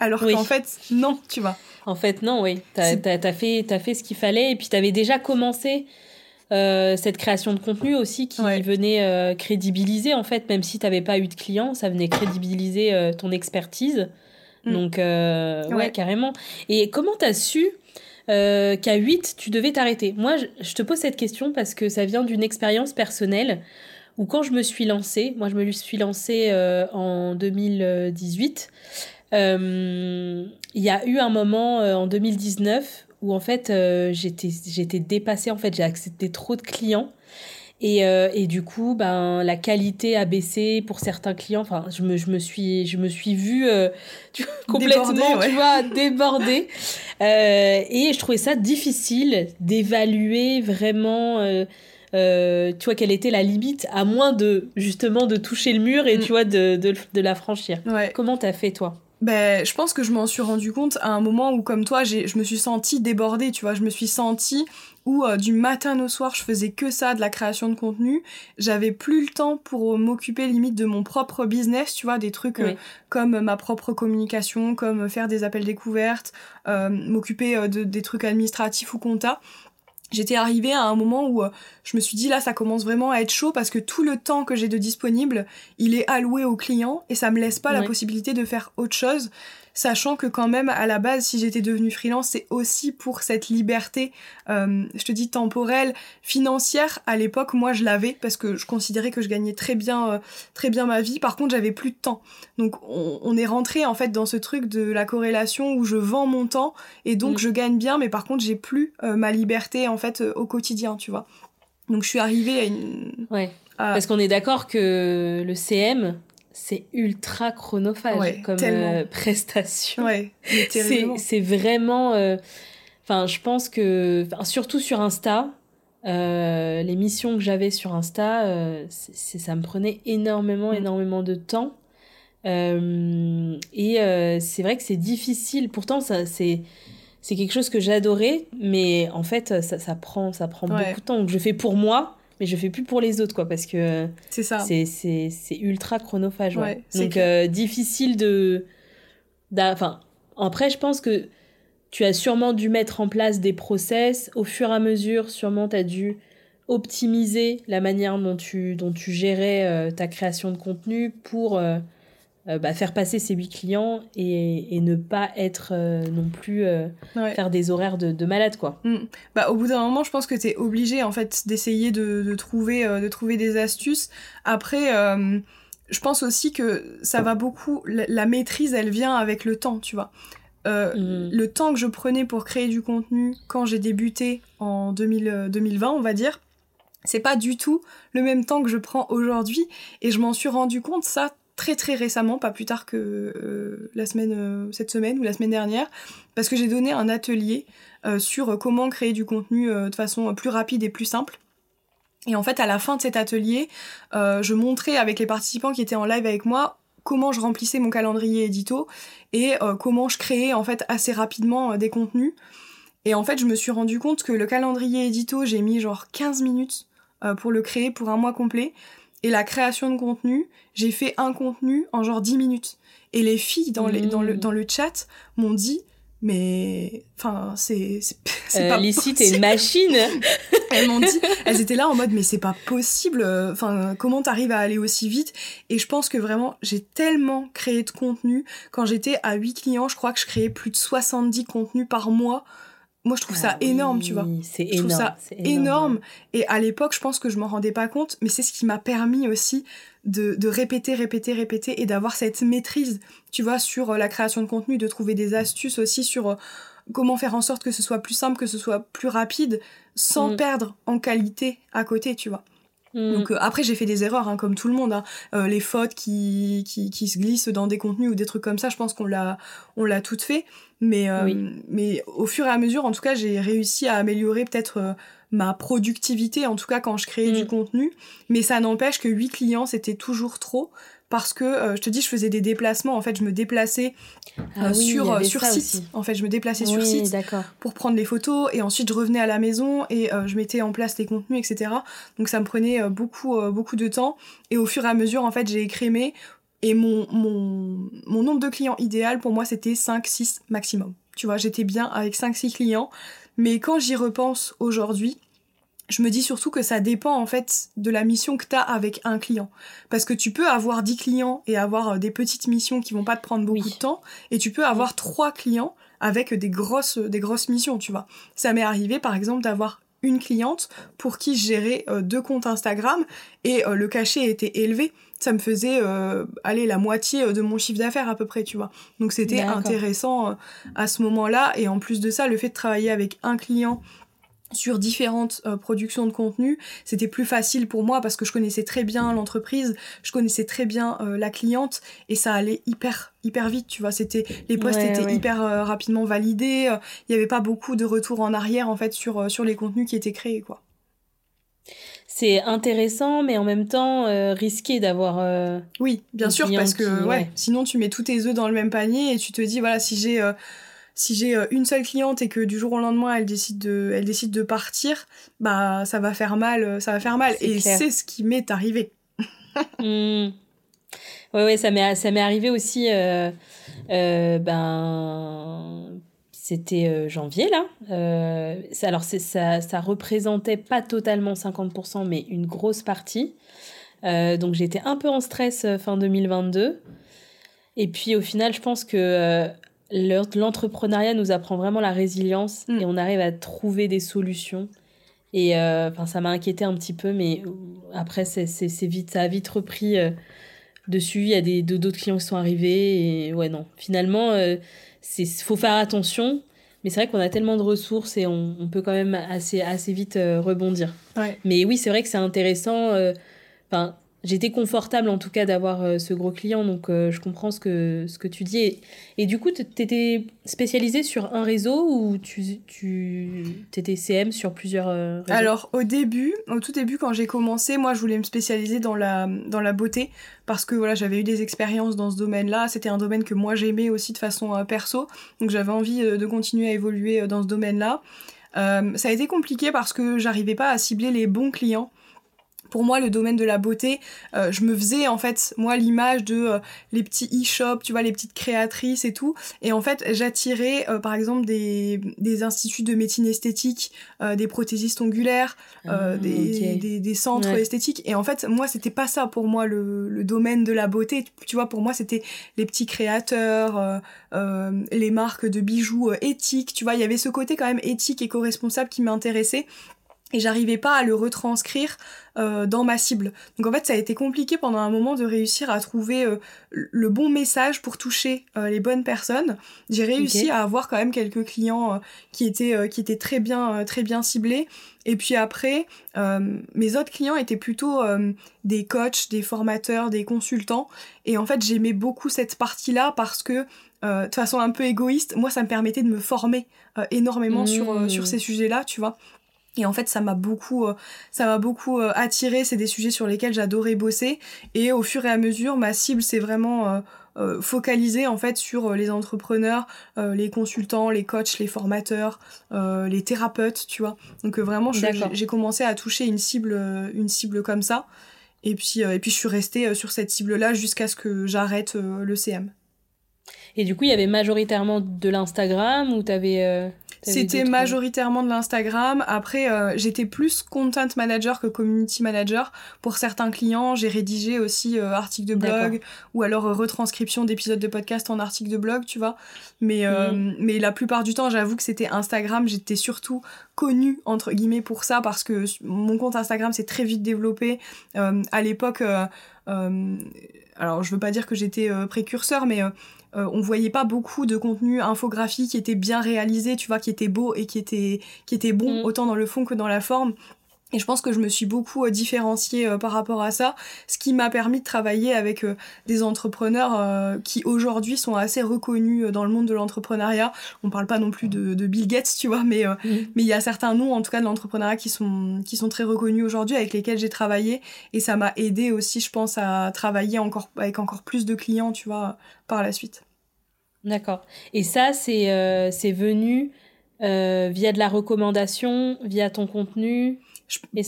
Alors Oui. qu'en fait, non, tu vois. En fait, non, oui. T'as as, fait, t'as fait ce qu'il fallait et puis t'avais déjà commencé euh, cette création de contenu aussi qui Ouais. venait euh, crédibiliser, en fait, même si t'avais pas eu de clients, ça venait crédibiliser euh, ton expertise. Mm. Donc, ouais. Ouais. carrément. Et comment t'as su qu'à 8, tu devais t'arrêter? Moi, je, je te pose cette question parce que ça vient d'une expérience personnelle où quand je me suis lancée, moi je me suis lancée euh, en 2018, euh, il y a eu un moment euh, en 2019 où en fait euh, j'étais j'étais dépassée, en fait j'ai accepté trop de clients. Et, euh, et du coup, ben, la qualité a baissé pour certains clients. Enfin, je me, je me suis, je me suis vue tu vois, complètement, Débordée, ouais. tu vois, débordée. Et je trouvais ça difficile d'évaluer vraiment, euh, tu vois, quelle était la limite, à moins de, justement, de toucher le mur et, Mm. tu vois, de, de, de la franchir. Ouais. Comment t'as fait, toi? Ben, je pense que je m'en suis rendu compte à un moment où, comme toi, je me suis sentie débordée, tu vois. Je me suis sentie où, euh, du matin au soir, je faisais que ça, de la création de contenu. J'avais plus le temps pour euh, m'occuper limite de mon propre business, tu vois, des trucs euh, Oui. comme ma propre communication, comme faire des appels découvertes, euh, m'occuper de, des trucs administratifs ou compta. J'étais arrivée à un moment où euh, je me suis dit là ça commence vraiment à être chaud parce que tout le temps que j'ai de disponible il est alloué aux clients et ça me laisse pas la possibilité de faire autre chose sachant que quand même à la base si j'étais devenue freelance c'est aussi pour cette liberté euh, je te dis temporelle financière. À l'époque moi je l'avais parce que je considérais que je gagnais très bien euh, très bien ma vie. Par contre j'avais plus de temps. Donc on, on est rentré en fait dans ce truc de la corrélation où je vends mon temps et donc Mm. je gagne bien. Mais par contre j'ai plus euh, ma liberté en fait au quotidien tu vois. Donc je suis arrivée à une Ouais. à- Parce qu'on est d'accord que le CM, c'est ultra chronophage Ouais, comme euh, prestation. ouais c'est vraiment euh, enfin je pense que surtout sur Insta euh, les missions que j'avais sur Insta ça me prenait énormément Mm. énormément de temps et c'est vrai que c'est difficile pourtant ça c'est c'est quelque chose que j'adorais mais en fait ça, ça prend ça prend Ouais. beaucoup de temps donc je fais pour moi mais je fais plus pour les autres quoi parce que euh, c'est ça. c'est c'est c'est ultra chronophage ouais. Ouais, c'est donc euh, difficile de enfin après je pense que tu as sûrement dû mettre en place des process. Au fur et à mesure sûrement tu as dû optimiser la manière dont tu dont tu gérais euh, ta création de contenu pour euh, bah, faire passer ces huit clients et, et ne pas être euh, non plus euh, Ouais. faire des horaires de, de malade quoi Mm. Bah, au bout d'un moment, je pense que t'es obligé en fait d'essayer de, de trouver de trouver des astuces. Après, je pense aussi que ça va beaucoup. La, la maîtrise, elle vient avec le temps, tu vois. Mhm. Le temps que je prenais pour créer du contenu quand j'ai débuté en 2000, euh, 2020, on va dire, c'est pas du tout le même temps que je prends aujourd'hui. Et je m'en suis rendu compte ça très très récemment, pas plus tard que euh, la semaine, euh, cette semaine ou la semaine dernière, parce que j'ai donné un atelier euh, sur comment créer du contenu de façon plus rapide et plus simple. Et en fait, à la fin de cet atelier, je montrais avec les participants qui étaient en live avec moi comment je remplissais mon calendrier édito et comment je créais en fait assez rapidement des contenus. Et en fait, je me suis rendu compte que le calendrier édito, j'ai mis genre 15 minutes pour le créer pour un mois complet. Et la création de contenu, j'ai fait un contenu en genre 10 minutes. Et les filles dans, les, dans, le, dans le chat m'ont dit mais enfin c'est c'est euh, pas les sites et machine. Elles m'ont dit elles étaient là en mode mais c'est pas possible enfin comment t'arrives à aller aussi vite? Et je pense que vraiment j'ai tellement créé de contenu. Quand j'étais à 8 clients je crois que je créais plus de 70 contenus par mois moi je trouve ça ah énorme tu vois c'est énorme trouve ça énorme, et à l'époque je pense que je m'en rendais pas compte mais c'est ce qui m'a permis aussi de, de répéter répéter répéter et d'avoir cette maîtrise tu vois sur euh, la création de contenu de trouver des astuces aussi sur euh, comment faire en sorte que ce soit plus simple que ce soit plus rapide sans mm. perdre en qualité à côté tu vois mm. donc euh, après j'ai fait des erreurs hein, comme tout le monde hein. les fautes qui, qui, qui se glissent dans des contenus ou des trucs comme ça je pense qu'on l'a on l'a toutes fait mais, euh, mais au fur et à mesure, en tout cas, j'ai réussi à améliorer peut-être euh, ma productivité, en tout cas quand je créais du mm. contenu. Mais ça n'empêche que 8 clients, c'était toujours trop. Parce que, euh, je te dis, je faisais des déplacements. En fait, je me déplaçais ah sur, sur site. En fait, je me déplaçais sur site pour prendre les photos. Et ensuite, je revenais à la maison et je mettais en place les contenus, etc. Donc, ça me prenait beaucoup, beaucoup de temps. Et au fur et à mesure, en fait, j'ai écrémé et mon, mon, mon nombre de clients idéal, pour moi, c'était 5-6 maximum. Tu vois, j'étais bien avec 5-6 clients. Mais quand j'y repense aujourd'hui, je me dis surtout que ça dépend en fait de la mission que tu as avec un client. Parce que tu peux avoir 10 clients et avoir euh, des petites missions qui vont pas te prendre beaucoup de temps. Et tu peux avoir 3 clients avec des grosses, des grosses missions, tu vois. Ça m'est arrivé par exemple d'avoir une cliente pour qui je gérais euh, deux comptes Instagram et euh, le cachet était élevé ça me faisait euh, aller la moitié euh, de mon chiffre d'affaires à peu près, tu vois. Donc c'était intéressant euh, à ce moment-là. Et en plus de ça, le fait de travailler avec un client sur différentes productions de contenu, c'était plus facile pour moi parce que je connaissais très bien l'entreprise, je connaissais très bien la cliente et ça allait hyper hyper vite, tu vois, c'était les posts étaient hyper rapidement validés, il n'y avait pas beaucoup de retours en arrière en fait sur sur les contenus qui étaient créés quoi c'est intéressant, mais en même temps euh, risqué d'avoir. Euh, oui, bien sûr, parce que ouais, sinon tu mets tous tes œufs dans le même panier et tu te dis voilà si j'ai euh, si j'ai une seule cliente et que du jour au lendemain elle décide de elle décide de partir, bah ça va faire mal, ça va faire mal et c'est ce qui m'est arrivé. mmh. Ouais ouais, ça m'est ça m'est arrivé aussi ben c'était euh, janvier là. Euh, alors ça, ça représentait pas totalement 50%, mais une grosse partie. Euh, donc j'étais un peu en stress fin 2022. Et puis au final, je pense que l'entrepreneuriat nous apprend vraiment la résilience mm. et on arrive à trouver des solutions. Et enfin, ça m'a inquiété un petit peu, mais après, c'est vite, ça a vite repris dessus. Il y a d'autres clients qui sont arrivés et ouais non. Finalement, c'est faut faire attention. Mais c'est vrai qu'on a tellement de ressources et on, on, peut quand même assez, assez vite euh, rebondir. Mais oui, c'est vrai que c'est intéressant. Euh, enfin, j'étais confortable en tout cas d'avoir euh, ce gros client, donc euh, je comprends ce que, ce que tu dis. Et, du coup, tu étais spécialisé sur un réseau ou tu, tu étais CM sur plusieurs euh, réseaux? Alors, au début, au tout début, quand j'ai commencé, moi, je voulais me spécialiser dans la, dans la beauté parce que voilà, j'avais eu des expériences dans ce domaine-là. C'était un domaine que moi, j'aimais aussi de façon perso, donc j'avais envie de continuer à évoluer dans ce domaine-là. ça a été compliqué parce que j'arrivais pas à cibler les bons clients pour moi le domaine de la beauté euh, je me faisais en fait moi l'image de euh, les petits e-shops tu vois les petites créatrices et tout. Et en fait j'attirais euh, par exemple des, des instituts de médecine esthétique des prothésistes ongulaires ah, des, des, des, centres esthétiques. Et en fait moi c'était pas ça pour moi le, le, domaine de la beauté. Tu vois pour moi c'était les petits créateurs les marques de bijoux éthiques. Tu vois il y avait ce côté quand même éthique et co-responsable qui m'intéressait et j'arrivais pas à le retranscrire euh, dans ma cible. Donc en fait ça a été compliqué pendant un moment de réussir à trouver euh, le bon message pour toucher euh, les bonnes personnes. J'ai réussi à avoir quand même quelques clients qui étaient qui étaient très bien très bien ciblés. Et puis après mes autres clients étaient plutôt des coachs, des formateurs, des consultants. Et en fait j'aimais beaucoup cette partie-là parce que de façon un peu égoïste, moi ça me permettait de me former énormément sur sur mmh. ces sujets-là, tu vois. Et en fait, ça m'a beaucoup, euh, ça m'a beaucoup euh, attiré. C'est des sujets sur lesquels j'adorais bosser. Et au fur et à mesure, ma cible s'est vraiment euh, focalisée en fait sur les entrepreneurs, les consultants, les coachs, les formateurs, les thérapeutes, tu vois. Donc vraiment, j'ai commencé à toucher une cible, une cible comme ça. Et puis, et puis je suis restée sur cette cible-là jusqu'à ce que j'arrête le CM. Et du coup, il y avait majoritairement de l'Instagram ou t'avais c'était majoritairement de l'Instagram. Après, euh, j'étais plus content manager que community manager. Pour certains clients, j'ai rédigé aussi euh, articles de blog ou alors euh, retranscription d'épisodes de podcast en articles de blog, tu vois. Mais, mm. mais la plupart du temps, j'avoue que c'était Instagram. J'étais surtout connue, entre guillemets, pour ça parce que mon compte Instagram s'est très vite développé. à l'époque, alors je veux pas dire que j'étais précurseur, mais euh, on voyait pas beaucoup de contenu infographique qui était bien réalisé, tu vois, qui était beau et qui était, qui était bon, mm. autant dans le fond que dans la forme. Et je pense que je me suis beaucoup euh, différenciée euh, par rapport à ça, ce qui m'a permis de travailler avec des entrepreneurs qui aujourd'hui sont assez reconnus dans le monde de l'entrepreneuriat. On parle pas non plus de, Bill Gates, tu vois, mais mais il y a certains noms en tout cas de l'entrepreneuriat qui sont qui sont très reconnus aujourd'hui avec lesquels j'ai travaillé et ça m'a aidé aussi, je pense, à travailler encore avec encore plus de clients, tu vois, par la suite. D'accord. Et ça, c'est euh, venu euh, via de la recommandation, via ton contenu?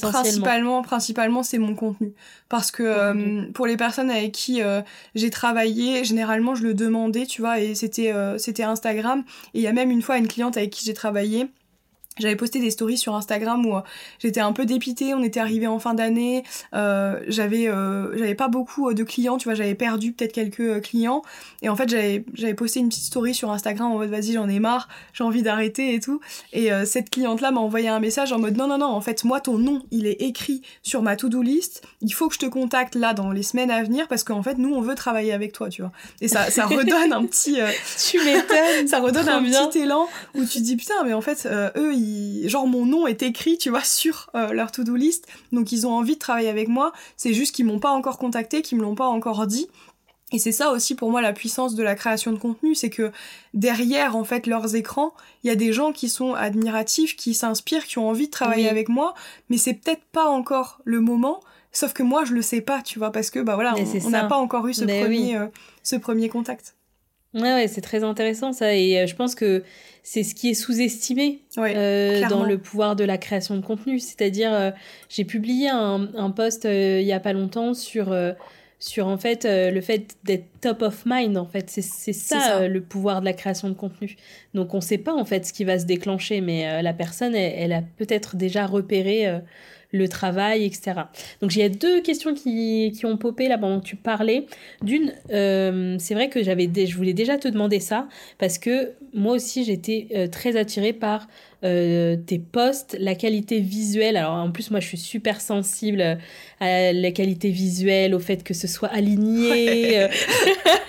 Principalement, principalement c'est mon contenu. Parce que euh, pour les personnes avec qui euh, j'ai travaillé, généralement, je le demandais, tu vois, et c'était c'était Instagram. Et il y a même une fois une cliente avec qui j'ai travaillé j'avais posté des stories sur Instagram où euh, j'étais un peu dépitée, on était arrivé en fin d'année, euh, j'avais euh, j'avais pas beaucoup de clients, tu vois, j'avais perdu peut-être quelques clients. Et en fait j'avais j'avais posté une petite story sur Instagram en mode vas-y j'en ai marre, j'ai envie d'arrêter et tout. Et cette cliente là m'a envoyé un message en mode non non non en fait moi ton nom il est écrit sur ma to-do list, il faut que je te contacte là dans les semaines à venir parce qu'en fait nous on veut travailler avec toi, tu vois. Et ça ça redonne un petit tu m'étonnes, ça redonne un petit élan où tu dis putain mais en fait eux ils genre mon nom est écrit, tu vois, sur euh, leur to-do list. Donc ils ont envie de travailler avec moi. C'est juste qu'ils m'ont pas encore contacté, qu'ils me l'ont pas encore dit. Et c'est ça aussi pour moi la puissance de la création de contenu, c'est que derrière en fait leurs écrans, il y a des gens qui sont admiratifs, qui s'inspirent, qui ont envie de travailler avec moi, mais c'est peut-être pas encore le moment. Sauf que moi je le sais pas, tu vois, parce que bah voilà, on n'a pas encore eu ce premier, euh, ce premier contact. Ouais, ouais, c'est très intéressant ça, et euh, je pense que c'est ce qui est sous-estimé euh, dans le pouvoir de la création de contenu. C'est-à-dire, euh, j'ai publié un, un post il y a pas longtemps sur sur en fait le fait d'être top of mind en fait. C'est ça, le pouvoir de la création de contenu. Donc on sait pas en fait ce qui va se déclencher mais la personne elle a peut-être déjà repéré le travail, etc. Donc il y a deux questions qui, ont popé là pendant que tu parlais. D'une, euh, c'est vrai que j'avais, je voulais déjà te demander ça parce que moi aussi j'étais euh, très attirée par euh, tes posts, la qualité visuelle. Alors en plus moi je suis super sensible à la qualité visuelle, au fait que ce soit aligné.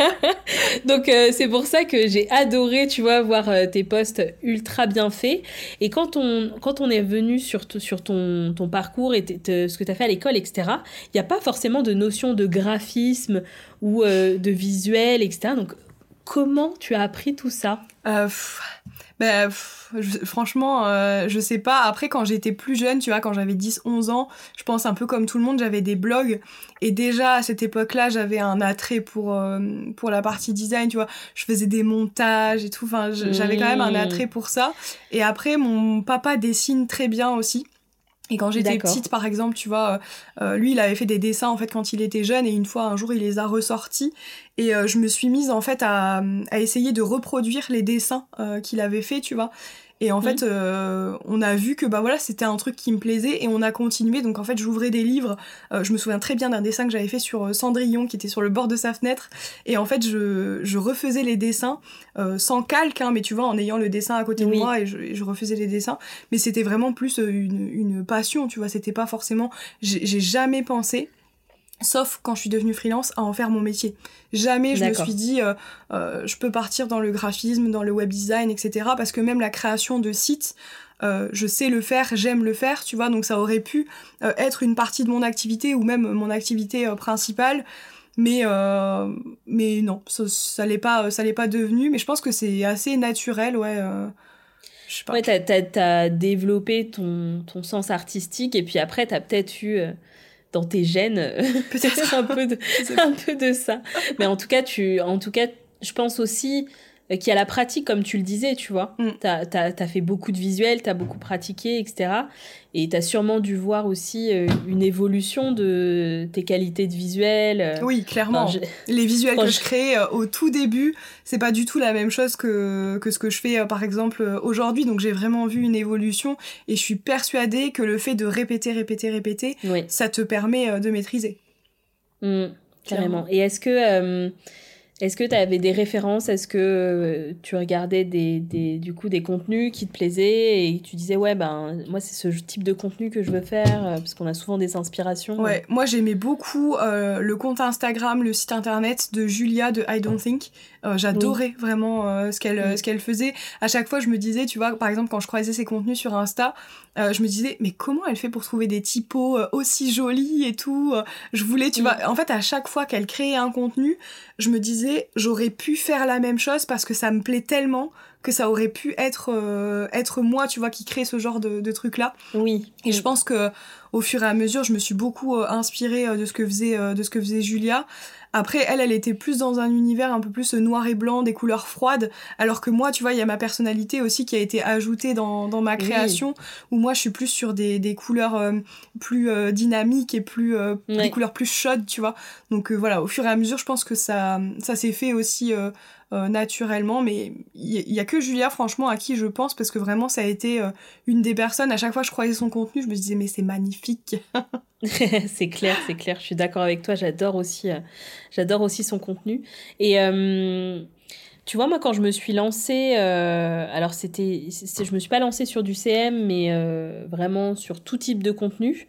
Donc c'est pour ça que j'ai adoré, tu vois, voir tes posts ultra bien faits. Et quand on, quand on est venu sur, sur ton, ton parcours, et ce que tu as fait à l'école, etc., il n'y a pas forcément de notion de graphisme ou euh, de visuel, etc. Donc, comment tu as appris tout ça? Euh, ben, franchement, euh, je sais pas. Après, quand j'étais plus jeune, tu vois, quand j'avais 10-11 ans, je pense un peu comme tout le monde, j'avais des blogs. Et déjà, à cette époque-là, j'avais un attrait pour, euh, pour la partie design, tu vois. Je faisais des montages et tout. Enfin, j'avais quand même un attrait pour ça. Et après, mon papa dessine très bien aussi. Et quand j'étais petite, par exemple, tu vois, euh, lui, il avait fait des dessins en fait quand il était jeune, et une fois, un jour, il les a ressortis, et euh, je me suis mise en fait à, à essayer de reproduire les dessins qu'il avait fait, tu vois. Et en fait, euh, on a vu que bah voilà, c'était un truc qui me plaisait et on a continué. Donc en fait, j'ouvrais des livres. Euh, je me souviens très bien d'un dessin que j'avais fait sur euh, Cendrillon qui était sur le bord de sa fenêtre. Et en fait, je, je refaisais les dessins sans calque, hein, mais tu vois, en ayant le dessin à côté de moi et je, je, refaisais les dessins. Mais c'était vraiment plus une, une passion, tu vois. C'était pas forcément. J'ai jamais pensé sauf quand je suis devenue freelance, à en faire mon métier. Jamais je me suis dit, euh, euh, je peux partir dans le graphisme, dans le web design, etc. Parce que même la création de sites, euh, je sais le faire, j'aime le faire, tu vois, donc ça aurait pu être une partie de mon activité ou même mon activité principale. Mais, mais non, ça, ça l'est pas, ça l'est pas devenu. Mais je pense que c'est assez naturel, ouais. je sais pas. Ouais, t'as, as développé ton, ton sens artistique et puis après t'as peut-être eu dans tes gènes peut-être. un peu de un peu de ça. Mais en tout cas tu en tout cas je pense aussi euh, qui a la pratique, comme tu le disais, tu vois. Mm. Tu as, fait beaucoup de visuels, tu as beaucoup pratiqué, etc. Et tu as sûrement dû voir aussi euh, une évolution de tes qualités de visuel. euh. Oui, clairement. Enfin, Les visuels que je- crée euh, au tout début, c'est pas du tout la même chose que, que ce que je fais euh, par exemple euh, aujourd'hui. Donc j'ai vraiment vu une évolution et je suis persuadée que le fait de répéter, répéter, répéter, Oui. ça te permet euh, de maîtriser. Mm, carrément. Clairement. Et est-ce que euh, est-ce que tu avais des références? Est-ce que euh, tu regardais des, des, du coup des contenus qui te plaisaient et tu disais ouais ben moi c'est ce type de contenu que je veux faire euh, parce qu'on a souvent des inspirations. Ouais, moi j'aimais beaucoup euh, le compte Instagram, le site internet de Julia de I Don't Think. Euh, J'adorais vraiment euh, ce qu'elle Oui. ce qu'elle faisait. À chaque fois, je me disais, tu vois, par exemple, quand je croisais ses contenus sur Insta, euh, je me disais, mais comment elle fait pour trouver des typos euh, aussi jolis et tout euh, Je voulais, tu Mm. vois, en fait, à chaque fois qu'elle créait un contenu, je me disais, j'aurais pu faire la même chose parce que ça me plaît tellement que ça aurait pu être euh, être moi, tu vois, qui crée ce genre de, de trucs là. Oui. Et je pense que au fur et à mesure, je me suis beaucoup euh, inspirée euh, de ce que faisait euh, de ce que faisait Julia. Après, elle, elle était plus dans un univers un peu plus noir et blanc, des couleurs froides, alors que moi, tu vois, il y a ma personnalité aussi qui a été ajoutée dans, dans ma Oui. création, où moi, je suis plus sur des, des couleurs euh, plus euh, dynamiques et plus euh, des couleurs plus chaudes, tu vois. Donc voilà, au fur et à mesure, je pense que ça ça s'est fait aussi euh, naturellement, mais il y, y a que Julia, franchement, à qui je pense, parce que vraiment, ça a été euh, une des personnes, à chaque fois que je croisais son contenu, je me disais, mais c'est magnifique. c'est clair, c'est clair. Je suis d'accord avec toi. J'adore aussi, euh, j'adore aussi son contenu. Et tu vois, moi, quand je me suis lancée, alors c'était, je me suis pas lancée sur du CM, mais vraiment sur tout type de contenu.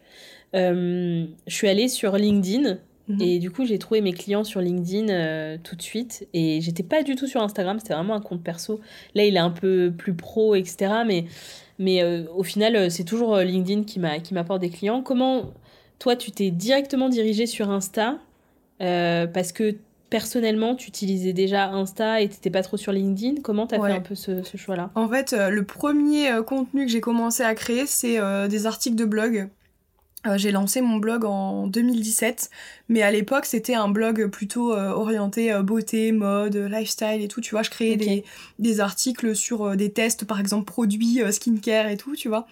Je suis allée sur LinkedIn. Mhm. Et du coup, j'ai trouvé mes clients sur LinkedIn euh, tout de suite. Et j'étais pas du tout sur Instagram, c'était vraiment un compte perso. Là, il est un peu plus pro, etc. Mais, mais euh, au final, euh, c'est toujours LinkedIn qui m'a- qui m'apporte des clients. Comment, toi, tu t'es directement dirigé sur Insta euh, parce que personnellement, tu utilisais déjà Insta et t'étais pas trop sur LinkedIn? Comment t'as Ouais. fait un peu ce, ce choix-là? En fait, le premier contenu que j'ai commencé à créer, c'est des articles de blog. Euh, j'ai lancé mon blog en 2017, mais à l'époque c'était un blog plutôt euh, orienté euh, beauté, mode, lifestyle et tout. Tu vois, je créais des, des articles sur euh, des tests, par exemple produits skincare et tout, tu vois.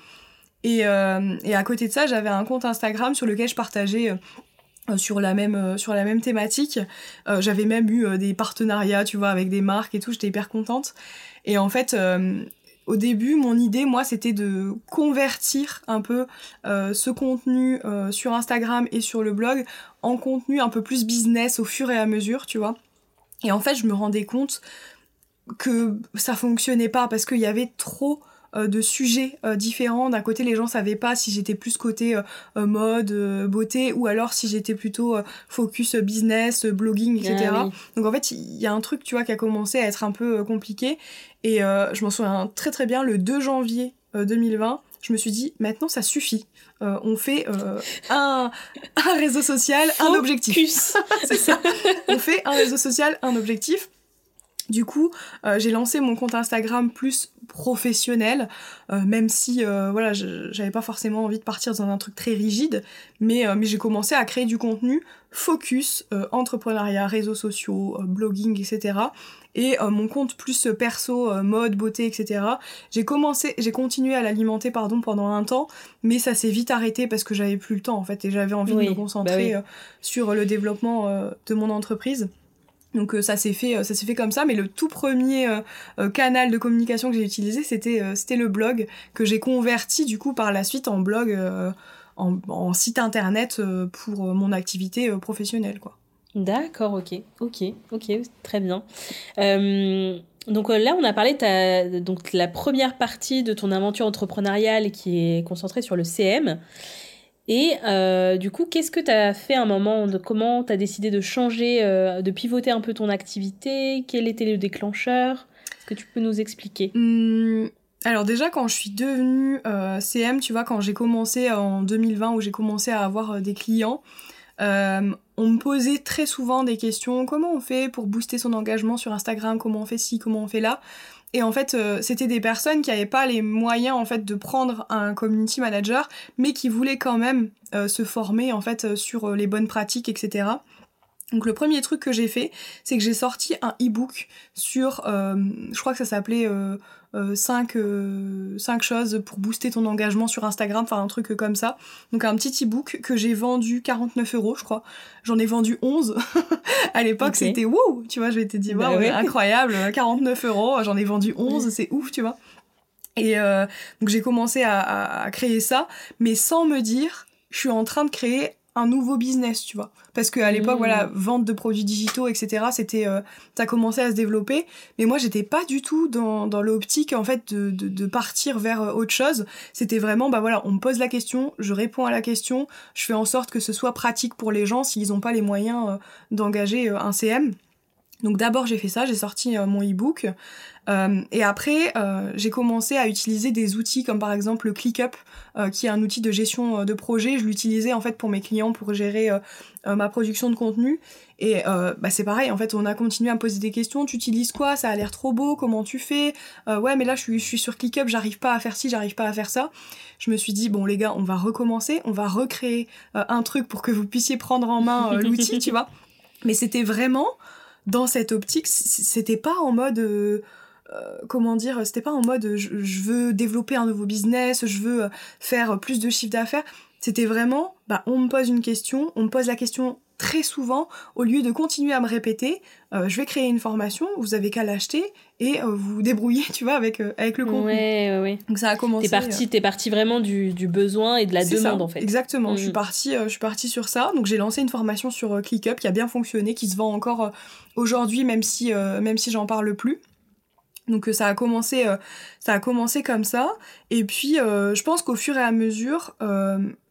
Et, et à côté de ça, j'avais un compte Instagram sur lequel je partageais sur la même sur la même thématique. J'avais même eu des partenariats, tu vois, avec des marques et tout. J'étais hyper contente. Et en fait, au début, mon idée, moi, c'était de convertir un peu euh, ce contenu euh, sur Instagram et sur le blog en contenu un peu plus business au fur et à mesure, tu vois. Et en fait, je me rendais compte que ça fonctionnait pas parce qu'il y avait trop de sujets euh, différents. D'un côté, les gens savaient pas si j'étais plus côté euh, euh, mode, euh, beauté, ou alors si j'étais plutôt euh, focus business, euh, blogging, etc. Ah oui. Donc en fait, il y a un truc, tu vois, qui a commencé à être un peu euh, compliqué. Et euh, je m'en souviens très très bien, le 2 janvier euh, 2020, je me suis dit, maintenant ça suffit. Euh, on fait euh, un, un réseau social, un objectif. C'est ça. On fait un réseau social, un objectif. Du coup, euh, j'ai lancé mon compte Instagram plus professionnel, euh, même si euh, voilà, j'avais pas forcément envie de partir dans un truc très rigide, mais, mais j'ai commencé à créer du contenu focus, entrepreneuriat, réseaux sociaux, blogging, etc. Et mon compte plus perso, mode, beauté, etc. J'ai commencé, j'ai continué à l'alimenter pardon pendant un temps, mais ça s'est vite arrêté parce que j'avais plus le temps en fait et j'avais envie Oui, de me bah concentrer oui. sur le développement de mon entreprise. Donc euh, ça s'est fait, euh, ça s'est fait comme ça. Mais le tout premier euh, canal de communication que j'ai utilisé, c'était le blog que j'ai converti du coup par la suite en blog, en, site internet pour mon activité professionnelle quoi. D'accord, ok, ok, ok, très bien. Donc là, on a parlé de donc la première partie de ton aventure entrepreneuriale qui est concentrée sur le CM. Et euh, du coup, qu'est-ce que tu as fait à un moment de comment tu as décidé de changer, euh, de pivoter un peu ton activité? Quel était le déclencheur? Est-ce que tu peux nous expliquer? Hum, alors déjà quand je suis devenue euh, CM, tu vois, quand j'ai commencé en 2020 où j'ai commencé à avoir des clients, on me posait très souvent des questions. Comment on fait pour booster son engagement sur Instagram? Comment on fait ci? Comment on fait là? Et en fait, euh, c'était des personnes qui n'avaient pas les moyens en fait de prendre un community manager, mais qui voulaient quand même euh, se former en fait euh, sur les bonnes pratiques, etc. Donc le premier truc que j'ai fait, c'est que j'ai sorti un e-book sur, euh, je crois que ça s'appelait 5 euh, euh, choses pour booster ton engagement sur Instagram, enfin un truc comme ça. Donc un petit e-book que j'ai vendu 49 euros, je crois. J'en ai vendu 11. à l'époque, c'était wow, tu vois, je m'étais dit, bah wow, incroyable, 49 euros, j'en ai vendu 11, c'est ouf, tu vois. Et donc j'ai commencé à, à créer ça, mais sans me dire, je suis en train de créer un nouveau business, tu vois. Parce qu'à l'époque, voilà, mmh. vente de produits digitaux, etc., c'était, euh, ça commençait à se développer. Mais moi, j'étais pas du tout dans, dans l'optique, en fait, de, de, de, partir vers euh, autre chose. C'était vraiment, bah voilà, on me pose la question, je réponds à la question, je fais en sorte que ce soit pratique pour les gens s'ils n'ont pas les moyens euh, d'engager un CM. Donc d'abord j'ai fait ça, j'ai sorti mon e-book euh, et après euh, j'ai commencé à utiliser des outils comme par exemple le ClickUp euh, qui est un outil de gestion de projet. Je l'utilisais en fait pour mes clients pour gérer ma production de contenu et bah, c'est pareil en fait on a continué à me poser des questions. Tu utilises quoi? Ça a l'air trop beau. Comment tu fais? Ouais mais là je suis, je suis sur ClickUp, j'arrive pas à faire ci, j'arrive pas à faire ça. Je me suis dit bon les gars on va recommencer, on va recréer un truc pour que vous puissiez prendre en main l'outil tu vois. Mais c'était vraiment dans cette optique, c'était pas en mode euh, euh, comment dire, c'était pas en mode je, veux développer un nouveau business, je veux euh, faire plus de chiffre d'affaires. C'était vraiment, bah, on me pose une question, on me pose la question très souvent, au lieu de continuer à me répéter, euh, je vais créer une formation, vous avez qu'à l'acheter et euh, vous débrouiller, tu vois, avec, euh, avec le contenu. Ouais, ouais, Donc ça a commencé. T'es parti, es parti vraiment du, du, besoin et de la demande, en fait. Exactement, je, suis mm. partie, je suis partie sur ça. Donc j'ai lancé une formation sur ClickUp qui a bien fonctionné, qui se vend encore aujourd'hui, même si, même si j'en parle plus. Donc ça a commencé, ça a commencé comme ça. Et puis je pense qu'au fur et à mesure,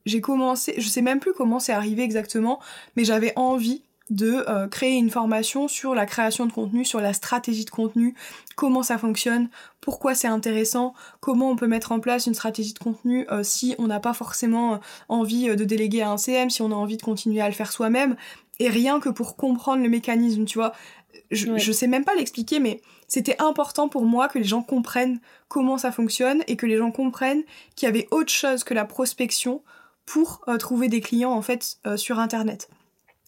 j'ai commencé, je sais même plus comment c'est arrivé exactement, mais j'avais envie de euh, créer une formation sur la création de contenu, sur la stratégie de contenu, comment ça fonctionne, pourquoi c'est intéressant, comment on peut mettre en place une stratégie de contenu euh, si on n'a pas forcément euh, envie de déléguer à un CM, si on a envie de continuer à le faire soi-même, et rien que pour comprendre le mécanisme, tu vois. Je, je sais même pas l'expliquer, mais c'était important pour moi que les gens comprennent comment ça fonctionne et que les gens comprennent qu'il y avait autre chose que la prospection pour euh, trouver des clients en fait euh, sur internet.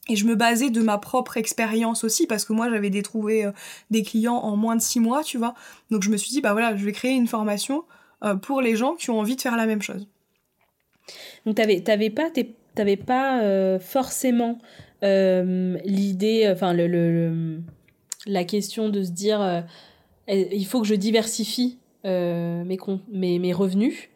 Et je me basais de ma propre expérience aussi, parce que moi j'avais trouvé euh, des clients en moins de six mois, tu vois. Donc je me suis dit, bah voilà, je vais créer une formation pour les gens qui ont envie de faire la même chose. Donc t'avais, t'avais pas, t'avais pas forcément l'idée, enfin le, la question de se dire, il faut que je diversifie mes, mes revenus.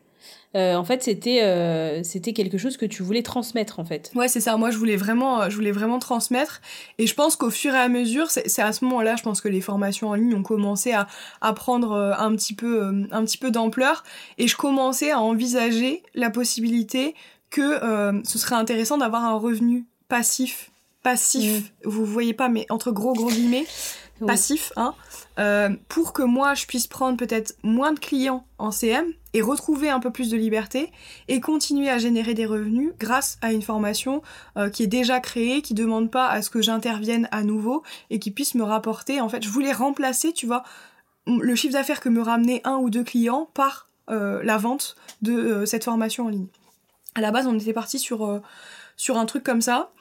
Euh, en fait c'était euh, c'était quelque chose que tu voulais transmettre en fait. Ouais c'est ça. Moi je voulais vraiment je voulais vraiment transmettre. Et je pense qu'au fur et à mesure c'est à ce moment là je pense que les formations en ligne ont commencé à, à prendre euh, un petit peu un petit peu d'ampleur. Et je commençais à envisager la possibilité que ce serait intéressant d'avoir un revenu passif. Passif. Mmh. vous voyez pas mais entre gros gros guillemets. Passif hein. Euh, pour que moi je puisse prendre peut-être moins de clients en CM et retrouver un peu plus de liberté et continuer à générer des revenus grâce à une formation euh, qui est déjà créée, qui demande pas à ce que j'intervienne à nouveau et qui puisse me rapporter. En fait, je voulais remplacer, tu vois, le chiffre d'affaires que me ramenaient un ou deux clients par euh, la vente de cette formation en ligne. À la base, on était parti sur, sur un truc comme ça.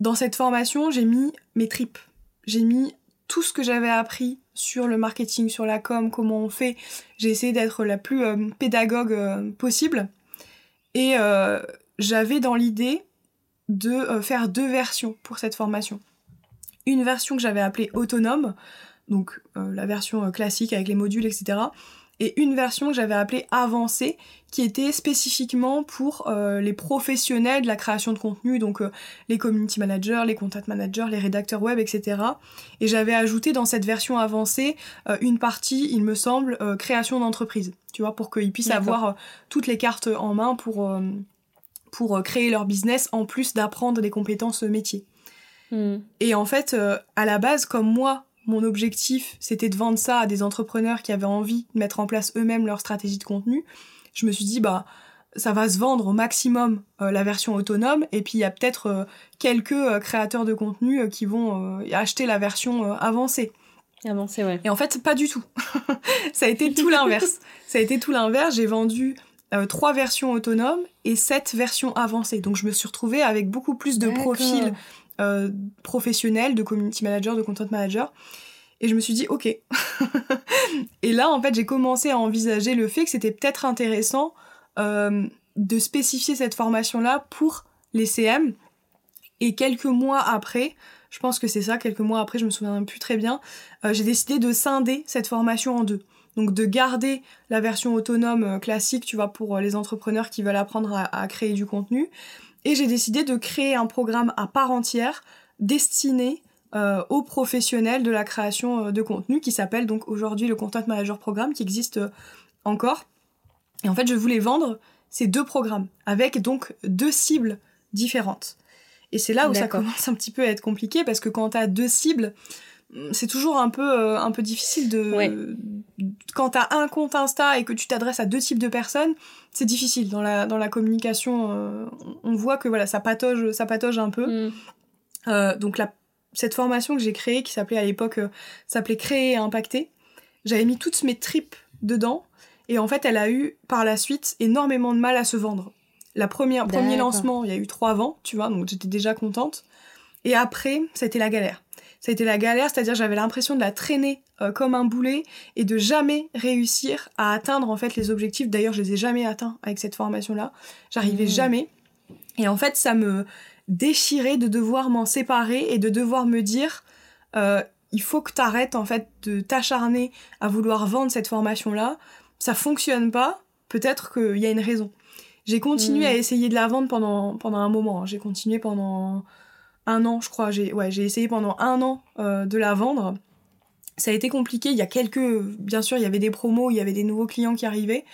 Dans cette formation, j'ai mis mes tripes. J'ai mis tout ce que j'avais appris sur le marketing, sur la com, comment on fait. J'ai essayé d'être la plus euh, pédagogue euh, possible. Et euh, j'avais dans l'idée de faire deux versions pour cette formation. Une version que j'avais appelée autonome, donc la version classique avec les modules, etc et une version que j'avais appelée avancée qui était spécifiquement pour euh, les professionnels de la création de contenu, donc euh, les community managers, les contact managers, les rédacteurs web, etc. Et j'avais ajouté dans cette version avancée euh, une partie, il me semble, création d'entreprise, tu vois, pour qu'ils puissent avoir toutes les cartes en main pour, pour créer leur business en plus d'apprendre des compétences métiers. Hmm. Et en fait, à la base, comme moi, mon objectif, c'était de vendre ça à des entrepreneurs qui avaient envie de mettre en place eux-mêmes leur stratégie de contenu. Je me suis dit, bah, ça va se vendre au maximum euh, la version autonome, et puis il y a peut-être euh, quelques euh, créateurs de contenu qui vont acheter la version avancée. Avancée, ouais. Et en fait, pas du tout. ça a été tout l'inverse. ça a été tout l'inverse. J'ai vendu trois versions autonomes et sept versions avancées. Donc je me suis retrouvée avec beaucoup plus de profils euh, de community manager, de content manager. Et je me suis dit, ok. et là, en fait, j'ai commencé à envisager le fait que c'était peut-être intéressant euh, de spécifier cette formation-là pour les CM. Et quelques mois après, je pense que c'est ça, quelques mois après, je me souviens plus très bien, euh, j'ai décidé de scinder cette formation en deux. Donc de garder la version autonome euh, classique, tu vois, pour les entrepreneurs qui veulent apprendre à, créer du contenu. Et j'ai décidé de créer un programme à part entière destiné aux professionnels de la création de contenu qui s'appelle donc aujourd'hui le Content Manager Programme qui existe encore. Et en fait, je voulais vendre ces deux programmes avec donc deux cibles différentes. Et c'est là où ça commence un petit peu à être compliqué parce que quand tu as deux cibles, c'est toujours un peu euh, un peu difficile de quand tu as un compte Insta et que tu t'adresses à deux types de personnes, c'est difficile dans la dans la communication euh, on voit que voilà, ça patauge ça patauge un peu. Mm. Euh, donc la cette formation que j'ai créée qui s'appelait à l'époque s'appelait créer et impacter, j'avais mis toutes mes tripes dedans et en fait, elle a eu par la suite énormément de mal à se vendre. La première premier lancement, il y a eu trois ventes, tu vois, donc j'étais déjà contente. Et après, ça a été la galère. Ça a été la galère, c'est-à-dire j'avais l'impression de la traîner euh, comme un boulet et de jamais réussir à atteindre en fait les objectifs. D'ailleurs, je les ai jamais atteints avec cette formation-là. J'arrivais mmh. jamais. Et en fait, ça me déchirait de devoir m'en séparer et de devoir me dire euh, il faut que tu arrêtes en fait de t'acharner à vouloir vendre cette formation-là ça fonctionne pas, peut-être qu'il y a une raison. J'ai continué hmm. à essayer de la vendre pendant, pendant un moment. Hein. J'ai continué pendant un an, je crois. J'ai ouais, essayé pendant un an euh, de la vendre. Ça a été compliqué. Il y a quelques, bien sûr, il y avait des promos, il y avait des nouveaux clients qui arrivaient,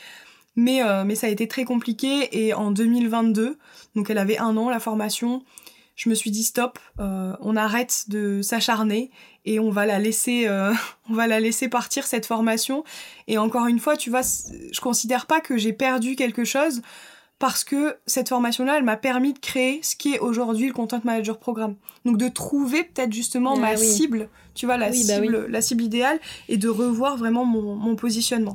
mais euh, ça a été très compliqué. Et en 2022, donc elle avait un an la formation, je me suis dit stop, euh, on arrête de s'acharner et on va la laisser laisser partir cette formation et encore une fois tu vois je considère pas que j'ai perdu quelque chose parce que cette formation là elle m'a permis de créer ce qui est aujourd'hui le content manager programme donc de trouver peut-être justement ah ma cible tu vois la bah cible la cible idéale et de revoir vraiment mon, mon positionnement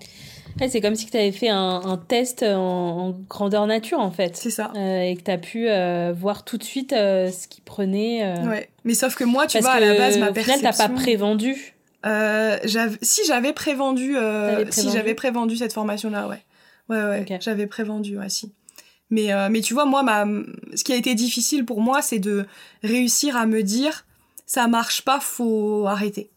c'est comme si tu avais fait un, test en, grandeur nature, en fait. C'est ça. Euh, et que tu as pu euh, voir tout de suite euh, ce qui prenait. Ouais. Mais sauf que moi, tu vois, à la base, ma perception... Au final, t'as pas prévendu Si, j'avais prévendu, si j'avais prévendu cette formation-là, ouais. Ouais, ouais, j'avais prévendu, ouais, si. Mais, mais tu vois, moi, ma... ce qui a été difficile pour moi, c'est de réussir à me dire, ça marche pas, faut arrêter.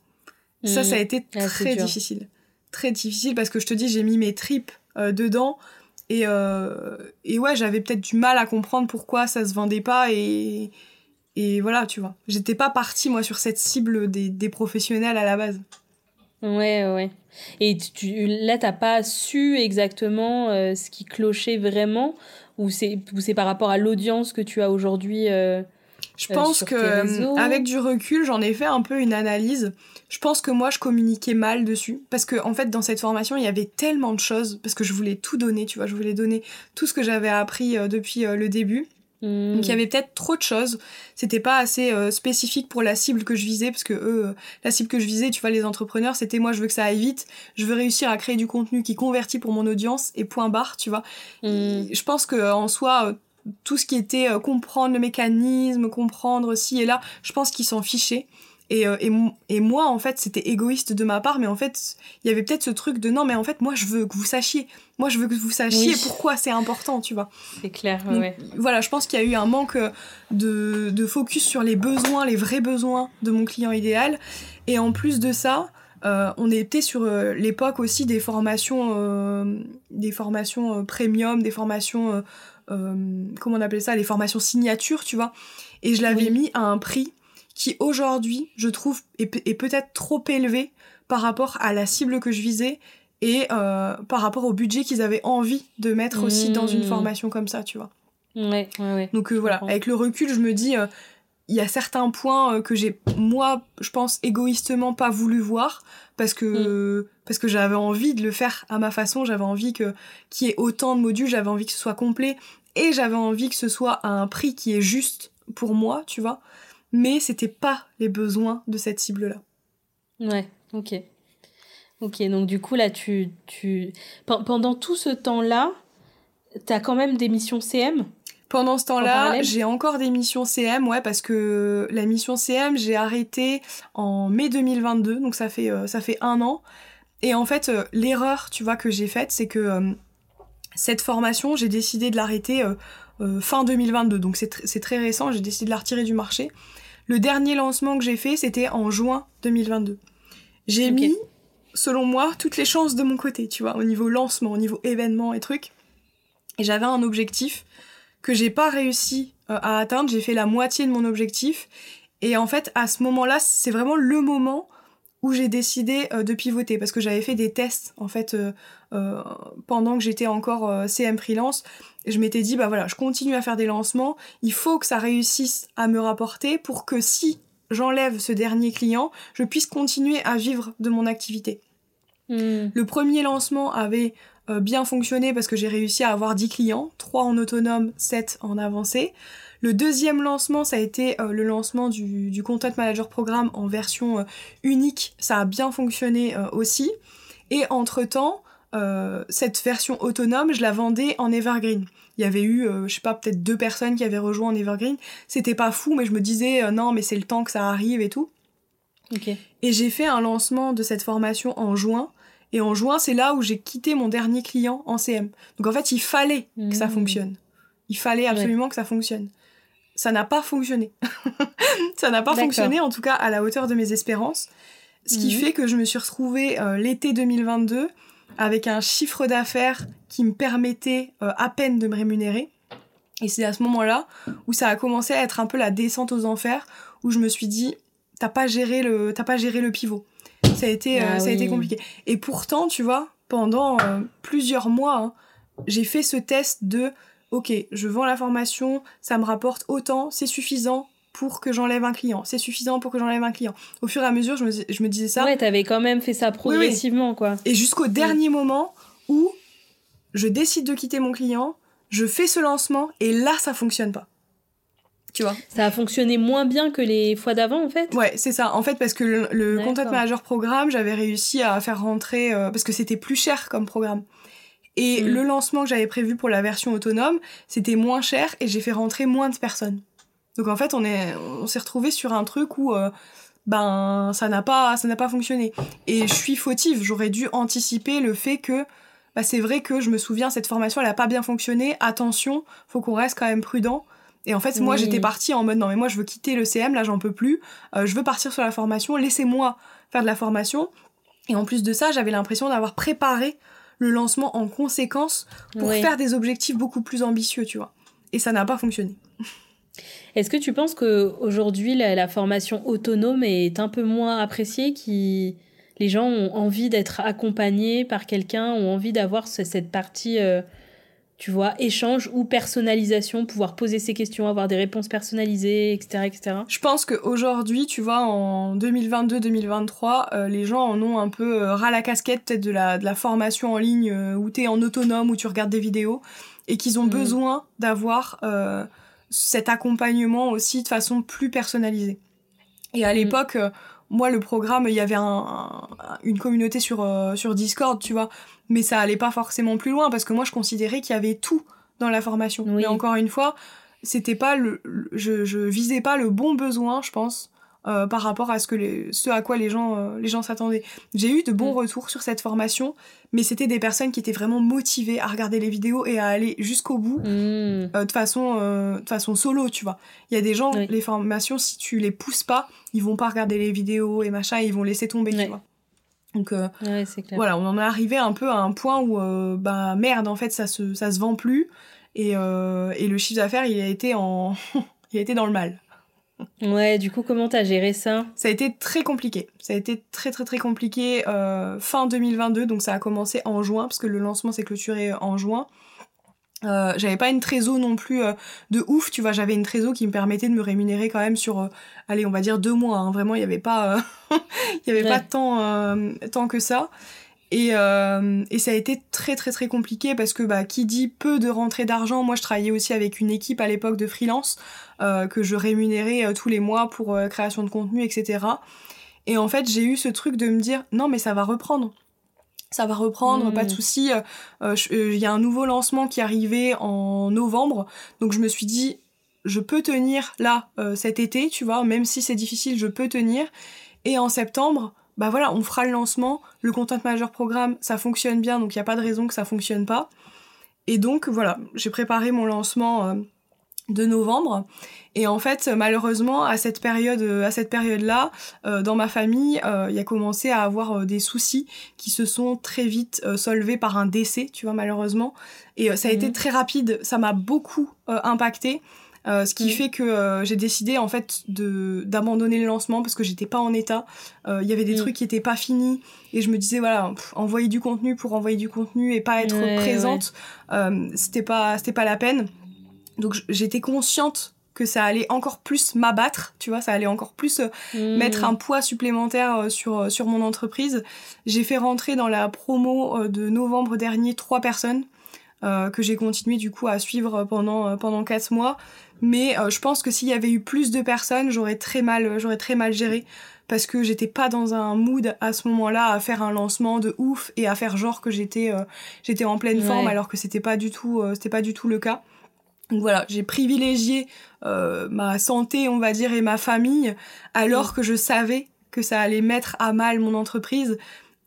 Ça, ça a mmh. été très difficile très difficile parce que je te dis, j'ai mis mes tripes euh, dedans. Et, euh, et ouais, j'avais peut-être du mal à comprendre pourquoi ça se vendait pas. Et, et voilà, tu vois. J'étais pas partie, moi, sur cette cible des, des professionnels à la base. Ouais, ouais. Et tu, là, t'as pas su exactement euh, ce qui clochait vraiment Ou c'est par rapport à l'audience que tu as aujourd'hui je pense que avec du recul, j'en ai fait un peu une analyse. Je pense que moi je communiquais mal dessus. Parce que en fait dans cette formation il y avait tellement de choses. Parce que je voulais tout donner tu vois. Je voulais donner tout ce que j'avais appris euh, depuis euh, le début hmm. donc il y avait peut-être trop de choses c'était pas assez euh, spécifique pour la cible que je visais parce que eux la cible que je visais tu vois les entrepreneurs c'était moi je veux que ça aille vite je veux réussir à créer du contenu qui convertit pour mon audience et point barre tu vois hmm. je pense que en soi tout ce qui était comprendre le mécanisme comprendre ci et là je pense qu'ils s'en fichaient et, euh, et, et, moi, en fait, c'était égoïste de ma part, mais en fait, il y avait peut-être ce truc de non, mais en fait, moi, je veux que vous sachiez. Moi, je veux que vous sachiez pourquoi c'est important, tu vois. C'est clair, ouais. Voilà, je pense qu'il y a eu un manque de, de, focus sur les besoins, les vrais besoins de mon client idéal. Et en plus de ça, euh, on était sur euh, l'époque aussi des formations, euh, des formations premium, des formations, comment on appelait ça, les formations signature, tu vois. Et je l'avais mis à un prix qui aujourd'hui, je trouve, est, peut-être trop élevé par rapport à la cible que je visais et euh, par rapport au budget qu'ils avaient envie de mettre aussi dans une mmh. formation comme ça, tu vois. Ouais, ouais, ouais. Donc euh, voilà, avec le recul, je me dis, euh, il y a certains points que j'ai, moi, je pense, égoïstement pas voulu voir parce que, mmh. parce que j'avais envie de le faire à ma façon, j'avais envie que, qu'il y ait autant de modules, j'avais envie que ce soit complet et j'avais envie que ce soit à un prix qui est juste pour moi, tu vois mais c'était pas les besoins de cette cible-là. Ouais, ok. Ok, donc du coup, là, tu. tu... Pendant tout ce temps-là, tu as quand même des missions CM Pendant ce temps-là, j'ai encore des missions CM, ouais, parce que la mission CM, j'ai arrêté en mai 2022, donc ça fait, euh, ça fait un an. Et en fait, euh, l'erreur, tu vois, que j'ai faite, c'est que euh, cette formation, j'ai décidé de l'arrêter fin 2022, donc c'est très récent, j'ai décidé de la retirer du marché. Le dernier lancement que j'ai fait, c'était en juin 2022. J'ai mis, selon moi, toutes les chances de mon côté, tu vois, au niveau lancement, au niveau événement et trucs. Et j'avais un objectif que j'ai pas réussi euh, à atteindre. J'ai fait la moitié de mon objectif. Et en fait, à ce moment-là, c'est vraiment le moment où j'ai décidé euh, de pivoter parce que j'avais fait des tests en fait euh, pendant que j'étais encore CM freelance. Je m'étais dit bah voilà, je continue à faire des lancements. Il faut que ça réussisse à me rapporter pour que si j'enlève ce dernier client, je puisse continuer à vivre de mon activité. Hmm. Le premier lancement avait euh, bien fonctionné parce que j'ai réussi à avoir 10 clients, 3 en autonome, 7 en avancé. Le deuxième lancement, ça a été euh, le lancement du, du, Content Manager Programme en version euh, unique. Ça a bien fonctionné aussi. Et entre-temps, cette version autonome, je la vendais en Evergreen. Il y avait eu, je sais pas, peut-être deux personnes qui avaient rejoint en Evergreen. C'était pas fou, mais je me disais, non, mais c'est le temps que ça arrive et tout. Et j'ai fait un lancement de cette formation en juin. Et en juin, c'est là où j'ai quitté mon dernier client en CM. Donc en fait, il fallait que ça mmh. fonctionne. Il fallait absolument que ça fonctionne. Ça n'a pas fonctionné. ça n'a pas fonctionné, en tout cas à la hauteur de mes espérances. Ce qui mmh. fait que je me suis retrouvée euh, l'été 2022 avec un chiffre d'affaires qui me permettait euh, à peine de me rémunérer. Et c'est à ce moment-là où ça a commencé à être un peu la descente aux enfers, où je me suis dit, t'as pas géré le, t'as pas géré le pivot ça a été, euh, ah ça a été compliqué. Et pourtant, tu vois, pendant euh, plusieurs mois, hein, j'ai fait ce test de, ok, je vends la formation, ça me rapporte autant, c'est suffisant pour que j'enlève un client, c'est suffisant pour que j'enlève un client. Au fur et à mesure, je me, je me disais ça. Ouais, t'avais quand même fait ça progressivement, quoi. Et jusqu'au dernier moment où je décide de quitter mon client, je fais ce lancement et là, ça fonctionne pas tu vois? Ça a fonctionné moins bien que les fois d'avant, en fait? Ouais, c'est ça. En fait, parce que le, le Content Manager Programme, j'avais réussi à faire rentrer... Euh, parce que c'était plus cher comme programme. Et mm. le lancement que j'avais prévu pour la version autonome, c'était moins cher et j'ai fait rentrer moins de personnes. Donc en fait, on est, on s'est retrouvé sur un truc où, euh, ben, ça n'a pas, ça n'a pas fonctionné. Et je suis fautive. J'aurais dû anticiper le fait que, bah, c'est vrai que je me souviens, cette formation, elle a pas bien fonctionné. Attention, faut qu'on reste quand même prudent. Et en fait, moi, j'étais partie en mode non, mais moi, je veux quitter le CM, là, j'en peux plus. Euh, je veux partir sur la formation. Laissez-moi faire de la formation. Et en plus de ça, j'avais l'impression d'avoir préparé le lancement en conséquence pour faire des objectifs beaucoup plus ambitieux, tu vois. Et ça n'a pas fonctionné. Est-ce que tu penses qu'aujourd'hui, la, la formation autonome est un peu moins appréciée qui les gens ont envie d'être accompagnés par quelqu'un, ont envie d'avoir cette partie euh, tu vois, échange ou personnalisation, pouvoir poser ses questions, avoir des réponses personnalisées, etc. etc. Je pense qu'aujourd'hui, tu vois, en 2022-2023, euh, les gens en ont un peu euh, ras la casquette peut-être de la, de la formation en ligne où tu es en autonome, où tu regardes des vidéos, et qu'ils ont mm. besoin d'avoir cet accompagnement aussi de façon plus personnalisée. Et à mm. l'époque, moi, le programme, il y avait un, une communauté sur, sur Discord, tu vois mais ça allait pas forcément plus loin parce que moi je considérais qu'il y avait tout dans la formation. Mais encore une fois, c'était pas le, je, je visais pas le bon besoin, je pense, euh, par rapport à ce que les, ce à quoi les gens euh, les gens s'attendaient. J'ai eu de bons mm. retours sur cette formation, mais c'était des personnes qui étaient vraiment motivées à regarder les vidéos et à aller jusqu'au bout mm. euh, de façon de façon solo, tu vois. Il y a des gens les formations si tu les pousses pas, ils vont pas regarder les vidéos et machin, ils vont laisser tomber, tu vois. Donc voilà, on en est arrivé un peu à un point où bah merde en fait ça se ça se vend plus et, et le chiffre d'affaires il a été en il a été dans le mal. Ouais, du coup comment t'as géré ça? Ça a été très compliqué. Ça a été très très très compliqué fin 2022 donc ça a commencé en juin parce que le lancement s'est clôturé en juin. Euh, j'avais pas une trésor non plus euh, de ouf, tu vois, j'avais une trésor qui me permettait de me rémunérer quand même sur, euh, allez, on va dire deux mois, hein. vraiment, il y avait pas, il y avait pas tant, tant que ça. Et, et ça a été très très très compliqué parce que bah, qui dit peu de rentrée d'argent, moi je travaillais aussi avec une équipe à l'époque de freelance que je rémunérais tous les mois pour création de contenu, etc. Et en fait j'ai eu ce truc de me dire non mais ça va reprendre ça va reprendre, pas de Mm. souci. Euh, euh, euh, Il y a un nouveau lancement qui arrivait en novembre, donc je me suis dit, je peux tenir là euh, cet été, tu vois, même si c'est difficile, je peux tenir. Et en septembre, bah voilà, on fera le lancement. Le Content Manager Programme, ça fonctionne bien, donc il n'y a pas de raison que ça fonctionne pas. Et donc voilà, j'ai préparé mon lancement euh, de novembre. Et en fait, malheureusement, à cette période, euh, à cette période-là, euh, dans ma famille, euh, il y a commencé à avoir des soucis qui se sont très vite solvés par un décès, tu vois, malheureusement. Et ça a été Mhm. très rapide, ça m'a beaucoup impacté. Euh, ce qui Mhm. fait que euh, j'ai décidé en fait de d'abandonner le lancement parce que j'étais pas en état. Euh, Il y avait des Mhm. trucs qui étaient pas finis et je me disais voilà pff, envoyer du contenu pour envoyer du contenu et pas être Ouais, présente, euh, c'était pas c'était pas la peine. Donc j'étais consciente que ça allait encore plus m'abattre, tu vois, ça allait encore plus Mm. mettre un poids supplémentaire sur, sur mon entreprise. J'ai fait rentrer dans la promo de novembre dernier trois personnes euh, que j'ai continué du coup à suivre pendant, pendant quatre mois. Mais euh, je pense que s'il y avait eu plus de personnes, j'aurais très mal, j'aurais très mal géré parce que j'étais pas dans un mood à ce moment-là à faire un lancement de ouf et à faire genre que j'étais euh, j'étais en pleine forme alors que c'était pas du tout euh, c'était pas du tout le cas. Donc voilà, j'ai privilégié euh, ma santé, on va dire, et ma famille, alors que je savais que ça allait mettre à mal mon entreprise.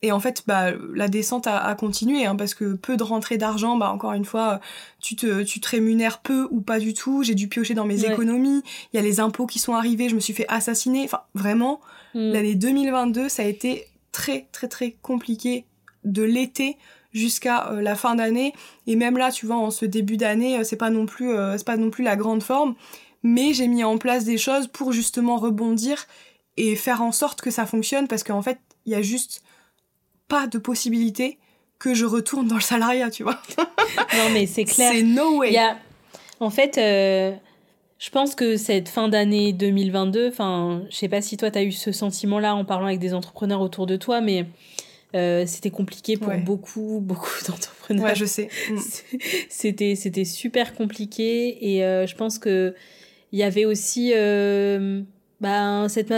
Et en fait, bah, la descente a, a continué, hein, parce que peu de rentrée d'argent, bah, encore une fois, tu te, tu te rémunères peu ou pas du tout. J'ai dû piocher dans mes Ouais. économies. Il y a les impôts qui sont arrivés, je me suis fait assassiner. Enfin, vraiment, Mm. l'année 2022, ça a été très, très, très compliqué de l'été jusqu'à euh, la fin d'année. Et même là, tu vois, en ce début d'année, euh, c'est pas non plus, euh, c'est pas non plus la grande forme. Mais j'ai mis en place des choses pour justement rebondir et faire en sorte que ça fonctionne parce qu'en fait, il y a juste pas de possibilité que je retourne dans le salariat, tu vois. Non, mais c'est clair. C'est no way. Y a... En fait, euh, je pense que cette fin d'année 2022, enfin, je sais pas si toi, tu as eu ce sentiment-là en parlant avec des entrepreneurs autour de toi, mais euh, c'était compliqué pour Ouais. beaucoup, beaucoup d'entrepreneurs. Ouais, je sais. Mm. C'était, c'était super compliqué et euh, je pense que il y avait aussi euh, bah, cette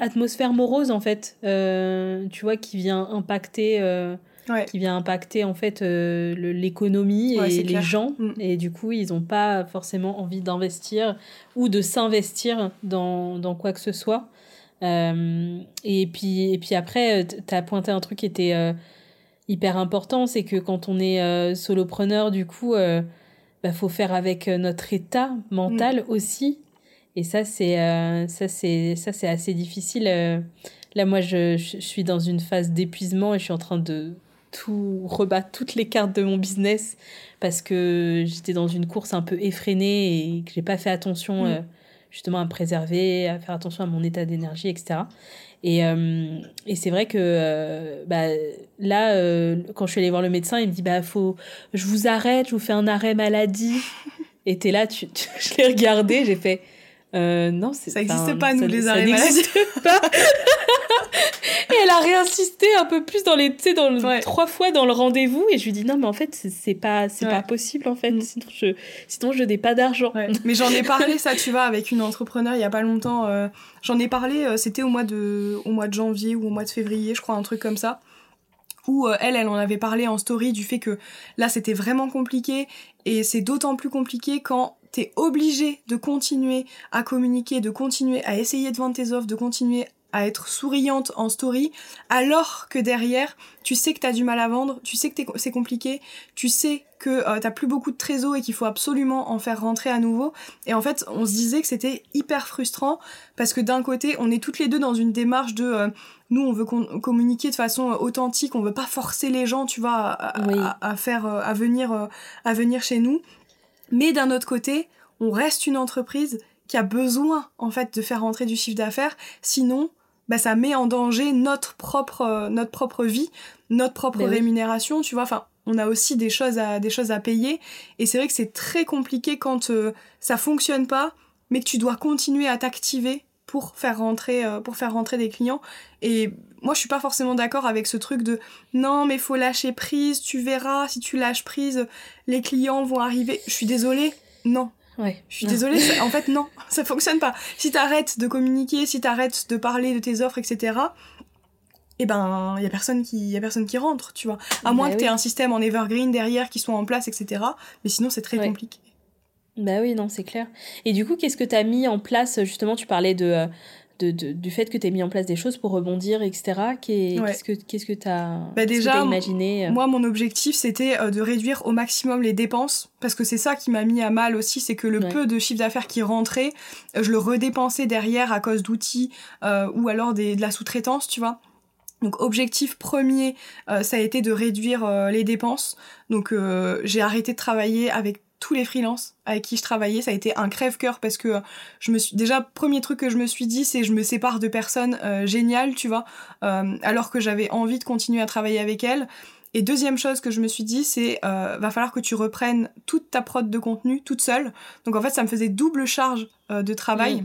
atmosphère morose en fait, euh, tu vois, qui vient impacter, euh, Ouais. qui vient impacter en fait euh, l'économie Ouais, et les clair. gens Mm. et du coup ils n'ont pas forcément envie d'investir ou de s'investir dans, dans quoi que ce soit. Euh, et puis et puis après tu as pointé un truc qui était hyper important, c'est que quand on est solopreneur, du coup, bah, faut faire avec notre état mental aussi. Et ça, c'est euh, ça, c'est ça, c'est assez difficile. euh. Là, moi, je, je suis dans une phase d'épuisement et je suis en train de tout rebattre toutes les cartes de mon business parce que j'étais dans une course un peu effrénée et que j'ai pas fait attention Mm. euh, justement à me préserver, à faire attention à mon état d'énergie, etc. Et, euh, et c'est vrai que euh, bah, là, quand je suis allée voir le médecin, il me dit bah faut, je vous arrête, je vous fais un arrêt maladie. Et t'es là, tu, tu- je l'ai regardé, j'ai fait euh, non, c'est Ça existe enfin, pas, nous, ça- les arrêts n'existe pas. et elle a réinsisté un peu plus dans les, tu sais, dans le, Ouais. trois fois dans le rendez-vous. Et je lui dis non, mais en fait, c'est- pas, c'est Ouais. pas possible en fait. Mm. Sinon, je, sinon, je n'ai pas d'argent. Ouais. Mais j'en ai parlé, ça, tu vois, avec une entrepreneur il y a pas longtemps. euh, j'en ai parlé, euh, c'était au mois de, au mois de janvier ou au mois de février, je crois, un truc comme ça. Où euh, elle, elle en avait parlé en story du fait que là, c'était vraiment compliqué. Et c'est d'autant plus compliqué quand t'es obligé de continuer à communiquer, de continuer à essayer de vendre tes offres, de continuer à être souriante en story, alors que derrière, tu sais que t'as du mal à vendre, tu sais que c'est compliqué, tu sais que euh, t'as plus beaucoup de trésor et qu'il faut absolument en faire rentrer à nouveau. Et en fait, on se disait que c'était hyper frustrant parce que d'un côté, on est toutes les deux dans une démarche de euh, nous, on veut communiquer de façon euh, authentique, on veut pas forcer les gens, tu vois, à, à- Oui. à- à faire, à venir, à venir chez nous. Mais d'un autre côté, on reste une entreprise qui a besoin en fait de faire rentrer du chiffre d'affaires, sinon bah, ça met en danger notre propre euh, notre propre vie, notre propre Ben oui. rémunération, tu vois. Enfin, on a aussi des choses à des choses à payer et c'est vrai que c'est très compliqué quand euh, ça fonctionne pas, mais que tu dois continuer à t'activer pour faire rentrer euh, pour faire rentrer des clients et moi je suis pas forcément d'accord avec ce truc de non mais faut lâcher prise, tu verras si tu lâches prise, les clients vont arriver. Je suis désolée, non, Ouais. je suis désolée, ça- en fait non, ça fonctionne pas. Si t'arrêtes de communiquer, si t'arrêtes de parler de tes offres, etc., et eh ben il y a personne qui y a personne qui rentre tu vois à moins bah que tu aies un système en evergreen derrière qui soit en place etc mais sinon c'est très compliqué bah oui non c'est clair. Et du coup qu'est-ce que tu as mis en place justement tu parlais de, euh, de, de du fait que tu as mis en place des choses pour rebondir etc qu'est-ce que qu'est-ce que tu as bah déjà imaginé euh? moi mon objectif c'était euh, de réduire au maximum les dépenses parce que c'est ça qui m'a mis à mal aussi c'est que le peu de chiffre d'affaires qui rentrait je le redépensais derrière à cause d'outils ou alors des, de la sous-traitance tu vois. Donc objectif premier, euh, ça a été de réduire euh, les dépenses. Donc euh, j'ai arrêté de travailler avec tous les freelances avec qui je travaillais. Ça a été un crève-cœur parce que je me suis déjà premier truc que je me suis dit, c'est je me sépare de personnes géniales, tu vois, alors que j'avais envie de continuer à travailler avec elles. Et deuxième chose que je me suis dit, c'est va falloir que tu reprennes toute ta prod de contenu toute seule. Donc en fait, ça me faisait double charge de travail.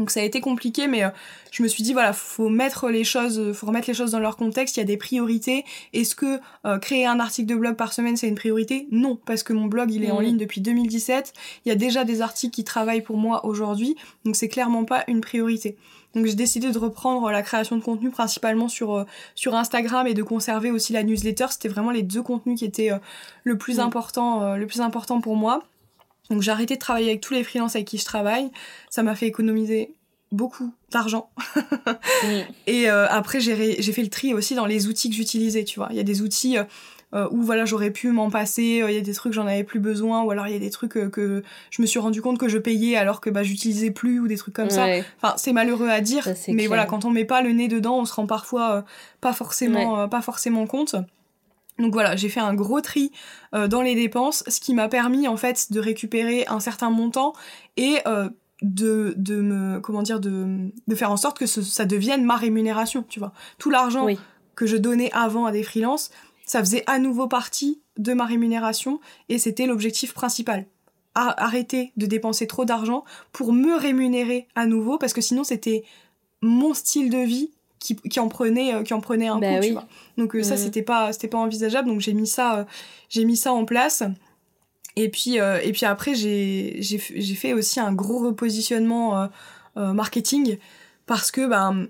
Donc ça a été compliqué, mais euh, je me suis dit voilà, faut mettre les choses, faut remettre les choses dans leur contexte. Il y a des priorités. Est-ce que euh, créer un article de blog par semaine c'est une priorité? Non, parce que mon blog il est en ligne depuis 2017. Il y a déjà des articles qui travaillent pour moi aujourd'hui, donc c'est clairement pas une priorité. Donc j'ai décidé de reprendre la création de contenu principalement sur euh, sur Instagram et de conserver aussi la newsletter. C'était vraiment les deux contenus qui étaient le plus important, le plus important pour moi. Donc j'ai arrêté de travailler avec tous les freelances avec qui je travaille. Ça m'a fait économiser beaucoup d'argent. Et euh, après, j'ai, j'ai fait le tri aussi dans les outils que j'utilisais, tu vois. Il y a des outils euh, euh, où voilà, j'aurais pu m'en passer, il y a des trucs j'en avais plus besoin, ou alors il y a des trucs que je me suis rendu compte que je payais alors que bah, j'utilisais plus, ou des trucs comme ça. Enfin, c'est malheureux à dire, mais voilà, quand on met pas le nez dedans, on se rend parfois pas, forcément, pas forcément compte. Donc voilà, j'ai fait un gros tri euh, dans les dépenses, ce qui m'a permis en fait de récupérer un certain montant et euh, de, de me comment dire de, de faire en sorte que ça devienne ma rémunération, tu vois. Tout l'argent que je donnais avant à des freelances, ça faisait à nouveau partie de ma rémunération et c'était l'objectif principal. arrêter de dépenser trop d'argent pour me rémunérer à nouveau parce que sinon c'était mon style de vie qui, qui en prenait euh, qui en prenait un bah coup tu vois. Donc euh, ça c'était pas c'était pas envisageable. Donc j'ai mis ça euh, j'ai mis ça en place. Et puis et puis après j'ai j'ai j'ai fait aussi un gros repositionnement marketing. Parce que ben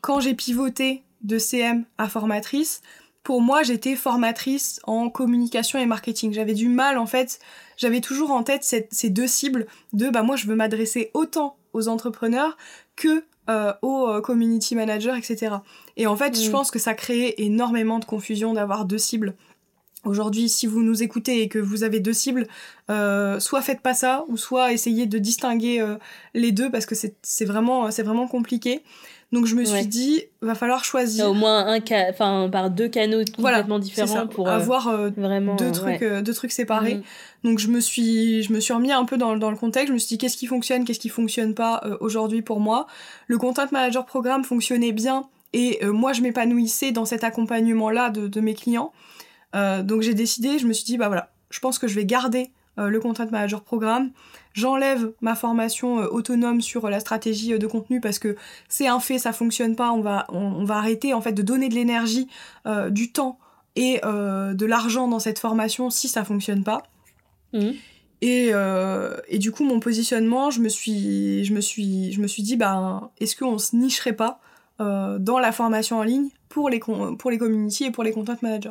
quand j'ai pivoté de CM à formatrice pour moi, j'étais formatrice en communication et marketing. J'avais du mal, en fait, j'avais toujours en tête cette, ces deux cibles de, bah, moi, je veux m'adresser autant aux entrepreneurs que euh, aux euh, community managers, etc. Et en fait, je mm. pense que ça crée énormément de confusion d'avoir deux cibles. Aujourd'hui, si vous nous écoutez et que vous avez deux cibles, euh, soit faites pas ça, ou soit essayez de distinguer les deux parce que c'est vraiment, vraiment compliqué. Donc je me suis dit, va falloir choisir. Au moins un enfin par deux canaux complètement différents pour avoir vraiment deux trucs, deux trucs séparés. Mm. Donc je me suis, je me suis remis un peu dans, dans le contexte. Je me suis dit qu'est-ce qui fonctionne, qu'est-ce qui fonctionne pas euh, aujourd'hui pour moi? Le content manager programme fonctionnait bien et euh, moi je m'épanouissais dans cet accompagnement là de, de mes clients. Euh, donc j'ai décidé, je me suis dit bah voilà, je pense que je vais garder le content manager programme. J'enlève ma formation autonome sur la stratégie de contenu parce que c'est un fait, ça fonctionne pas. On va, on, va arrêter en fait de donner de l'énergie, du temps et de l'argent dans cette formation si ça fonctionne pas. Mhm. Et, euh, et, du coup, mon positionnement, je me suis, je me suis, je me suis dit, ben, est-ce qu'on se nicherait pas euh, dans la formation en ligne pour les, pour les community et pour les content managers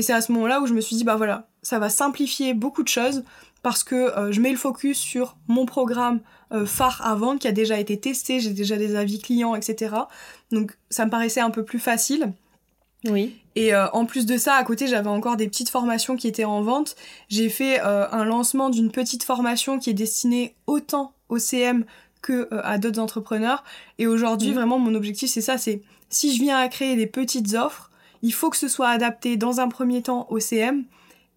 Et c'est à ce moment-là où je me suis dit, bah voilà, ça va simplifier beaucoup de choses parce que euh, je mets le focus sur mon programme phare à vendre qui a déjà été testé, j'ai déjà des avis clients, etc. Donc ça me paraissait un peu plus facile. Oui. Et euh, en plus de ça, à côté, j'avais encore des petites formations qui étaient en vente. J'ai fait euh, un lancement d'une petite formation qui est destinée autant au CM que euh, à d'autres entrepreneurs. Et aujourd'hui, vraiment, mon objectif, c'est ça, c'est si je viens à créer des petites offres, il faut que ce soit adapté dans un premier temps au CM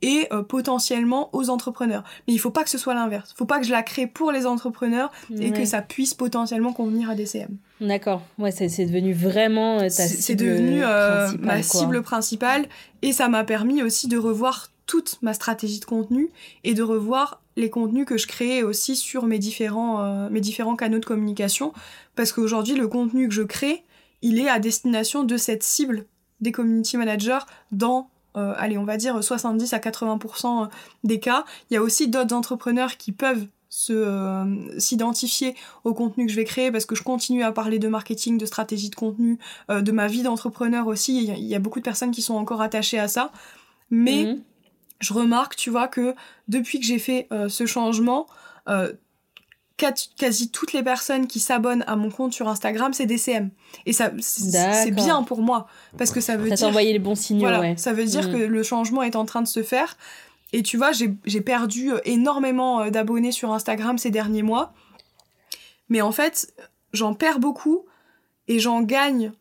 et potentiellement aux entrepreneurs. Mais il faut pas que ce soit l'inverse. Il faut pas que je la crée pour les entrepreneurs et que ça puisse potentiellement convenir à des CM. D'accord. Ouais, c'est devenu vraiment ta cible C'est devenu euh, ma cible principale et ça m'a permis aussi de revoir toute ma stratégie de contenu et de revoir les contenus que je créais aussi sur mes différents, euh, mes différents canaux de communication parce qu'aujourd'hui le contenu que je crée il est à destination de cette cible des community managers dans euh, allez on va dire 70 à 80% des cas il y a aussi d'autres entrepreneurs qui peuvent se s'identifier au contenu que je vais créer parce que je continue à parler de marketing, de stratégie de contenu, de ma vie d'entrepreneur aussi. Il y, a beaucoup de personnes qui sont encore attachées à ça, mais mhm. je remarque, tu vois, que depuis que j'ai fait ce changement, quasi toutes les personnes qui s'abonnent à mon compte sur Instagram, c'est des CM. Et ça, c'est bien pour moi. Parce que ça veut ça dire. envoyé les bons signaux, ouais. Ça veut dire mm. que le changement est en train de se faire. Et tu vois, j'ai perdu euh, énormément euh, d'abonnés sur Instagram ces derniers mois. Mais en fait, j'en perds beaucoup et j'en gagne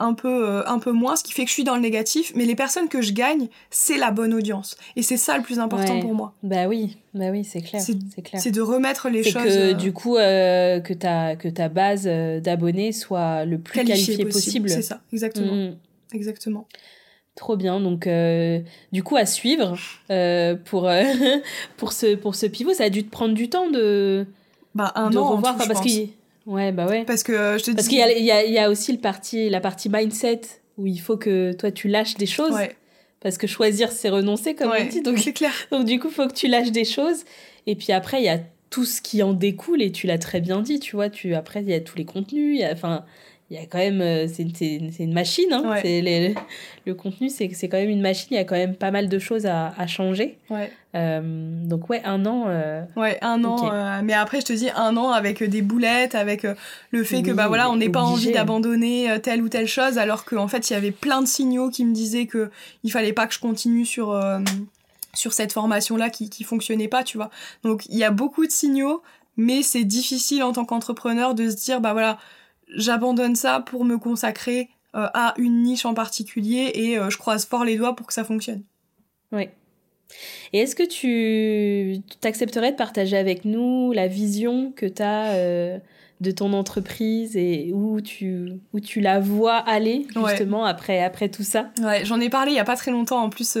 un peu, euh, un peu moins, ce qui fait que je suis dans le négatif. Mais les personnes que je gagne, c'est la bonne audience. Et c'est ça le plus important pour moi. Bah oui, bah oui, c'est clair. C'est de remettre les choses. que du coup, euh, que, ta, que ta base euh, d'abonnés soit le plus qualifiée possible. C'est ça, exactement. Mm. Exactement. Trop bien. Donc, du coup, à suivre pour, pour, ce, pour ce pivot, ça a dû te prendre du temps de. Bah, un an. Revoir, tout, parce Ouais, bah ouais. Parce que euh, je te Parce qu'il y y, a, il y a aussi le parti, la partie mindset où il faut que toi tu lâches des choses. Ouais. Parce que choisir, c'est renoncer, comme on dit. Donc, clair. Donc, du coup, il faut que tu lâches des choses. Et puis après, il y a tout ce qui en découle, et tu l'as très bien dit, tu vois. Tu, après, il y a tous les contenus, il y a, enfin, il y a quand même euh, c'est une, une, machine hein. c'est les, le contenu c'est c'est quand même une machine il y a quand même pas mal de choses à, à changer. Ouais. Euh, donc ouais un an euh, ouais un an mais après je te dis un an avec des boulettes avec le fait que bah voilà on n'est pas envie d'abandonner telle ou telle chose alors qu'en fait il y avait plein de signaux qui me disaient que il fallait pas que je continue sur sur cette formation là qui qui fonctionnait pas tu vois. Donc il y a beaucoup de signaux mais c'est difficile en tant qu'entrepreneur de se dire bah voilà j'abandonne ça pour me consacrer euh, à une niche en particulier et euh, je croise fort les doigts pour que ça fonctionne. Oui. Et est-ce que tu t'accepterais de partager avec nous la vision que tu as euh, de ton entreprise et où tu, où tu la vois aller justement après, après tout ça? Ouais, j'en ai parlé il y a pas très longtemps en plus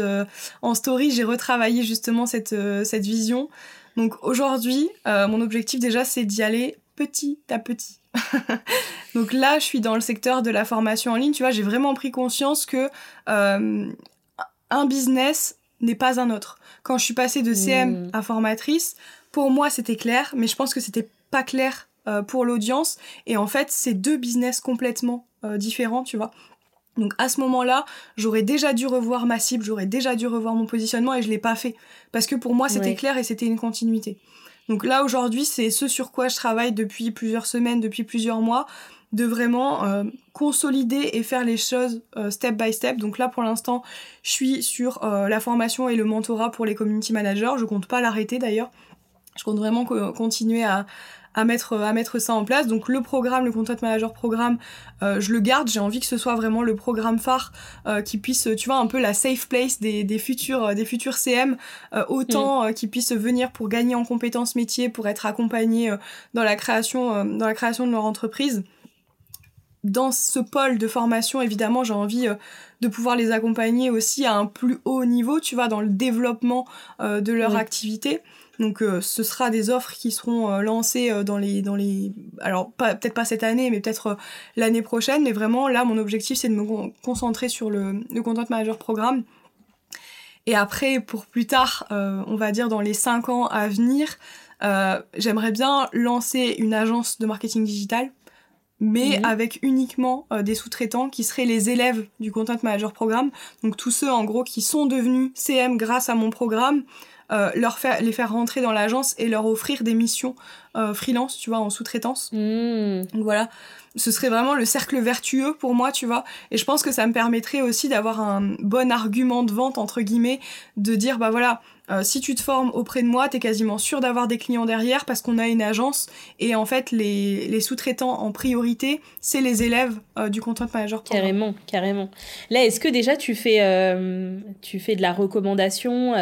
en story, j'ai retravaillé justement cette, cette vision. Donc aujourd'hui, mon objectif déjà c'est d'y aller petit à petit. Donc là, je suis dans le secteur de la formation en ligne. Tu vois, j'ai vraiment pris conscience que euh, un business n'est pas un autre. Quand je suis passée de CM hmm. à formatrice, pour moi, c'était clair, mais je pense que c'était pas clair euh, pour l'audience. Et en fait, c'est deux business complètement euh, différents, tu vois. Donc à ce moment-là, j'aurais déjà dû revoir ma cible, j'aurais déjà dû revoir mon positionnement et je l'ai pas fait parce que pour moi c'était clair et c'était une continuité. Donc là aujourd'hui, c'est ce sur quoi je travaille depuis plusieurs semaines, depuis plusieurs mois, de vraiment euh, consolider et faire les choses euh, step by step. Donc là pour l'instant, je suis sur euh, la formation et le mentorat pour les community managers. Je compte pas l'arrêter d'ailleurs. Je compte vraiment continuer à, à mettre à mettre ça en place. Donc le programme, le content manager programme, euh, je le garde. J'ai envie que ce soit vraiment le programme phare euh, qui puisse, tu vois, un peu la safe place des, des futurs des futurs CM, euh, autant mm. qui puissent venir pour gagner en compétences métiers, pour être accompagnés dans la création dans la création de leur entreprise. Dans ce pôle de formation, évidemment, j'ai envie de pouvoir les accompagner aussi à un plus haut niveau, tu vois, dans le développement de leur activité. Donc euh, ce sera des offres qui seront euh, lancées euh, dans les dans les alors peut-être pas cette année mais peut-être l'année prochaine mais vraiment là mon objectif c'est de me concentrer sur le, le content manager programme et après pour plus tard on va dire dans les 5 ans à venir j'aimerais bien lancer une agence de marketing digital mais mhm. avec uniquement des sous-traitants qui seraient les élèves du Content Manager Programme. Donc tous ceux en gros qui sont devenus CM grâce à mon programme, euh, leur faire, les faire rentrer dans l'agence et leur offrir des missions euh, freelance, tu vois, en sous-traitance. Hmm. Donc voilà, ce serait vraiment le cercle vertueux pour moi, tu vois. Et je pense que ça me permettrait aussi d'avoir un bon argument de vente, entre guillemets, de dire, bah voilà, euh, si tu te formes auprès de moi, tu es quasiment sûr d'avoir des clients derrière parce qu'on a une agence et en fait les, les sous-traitants en priorité, c'est les élèves euh, du content manager. Carrément, carrément. Là, est-ce que déjà tu fais, euh, tu fais de la recommandation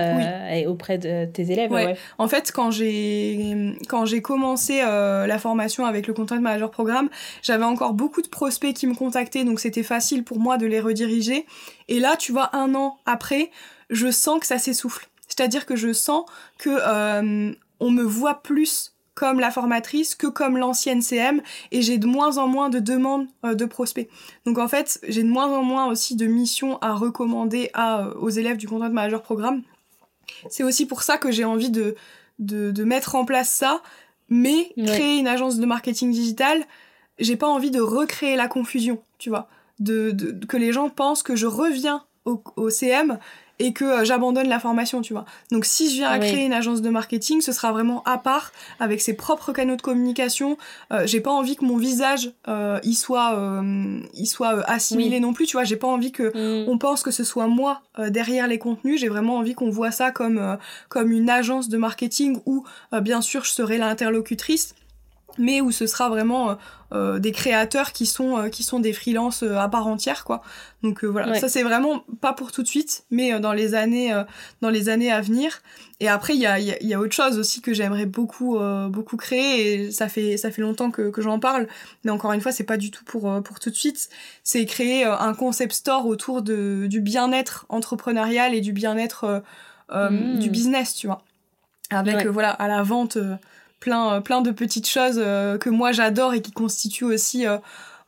auprès de tes élèves ouais. En fait, quand j'ai quand j'ai commencé la formation avec le content manager programme, j'avais encore beaucoup de prospects qui me contactaient, donc c'était facile pour moi de les rediriger. Et là, tu vois, un an après, je sens que ça s'essouffle. C'est-à-dire que je sens que euh, on me voit plus comme la formatrice que comme l'ancienne CM et j'ai de moins en moins de demandes euh, de prospects. Donc en fait, j'ai de moins en moins aussi de missions à recommander à, euh, aux élèves du content manager programme. C'est aussi pour ça que j'ai envie de de, de mettre en place ça, mais créer une agence de marketing digital, j'ai pas envie de recréer la confusion, tu vois. De, de, que les gens pensent que je reviens au, au CM et que euh, j'abandonne la formation, tu vois. Donc si je viens à créer une agence de marketing, ce sera vraiment à part, avec ses propres canaux de communication. Euh, j'ai pas envie que mon visage euh, soit, il soit assimilé non plus, tu vois. J'ai pas envie que mm. on pense que ce soit moi derrière les contenus. J'ai vraiment envie qu'on voit ça comme comme une agence de marketing où bien sûr je serai l'interlocutrice mais où ce sera vraiment euh, euh, des créateurs qui sont euh, qui sont des freelances à part entière quoi. Donc voilà. Ça c'est vraiment pas pour tout de suite mais dans les années dans les années à venir. Et après il y a, y a autre chose aussi que j'aimerais beaucoup beaucoup créer et ça fait ça fait longtemps que, que j'en parle. Mais encore une fois c'est pas du tout pour pour tout de suite. C'est créer un concept store autour de du bien-être entrepreneurial et du bien-être mmh. du business tu vois. Avec voilà à la vente plein, euh, plein de petites choses euh, que moi j'adore et qui constituent aussi euh,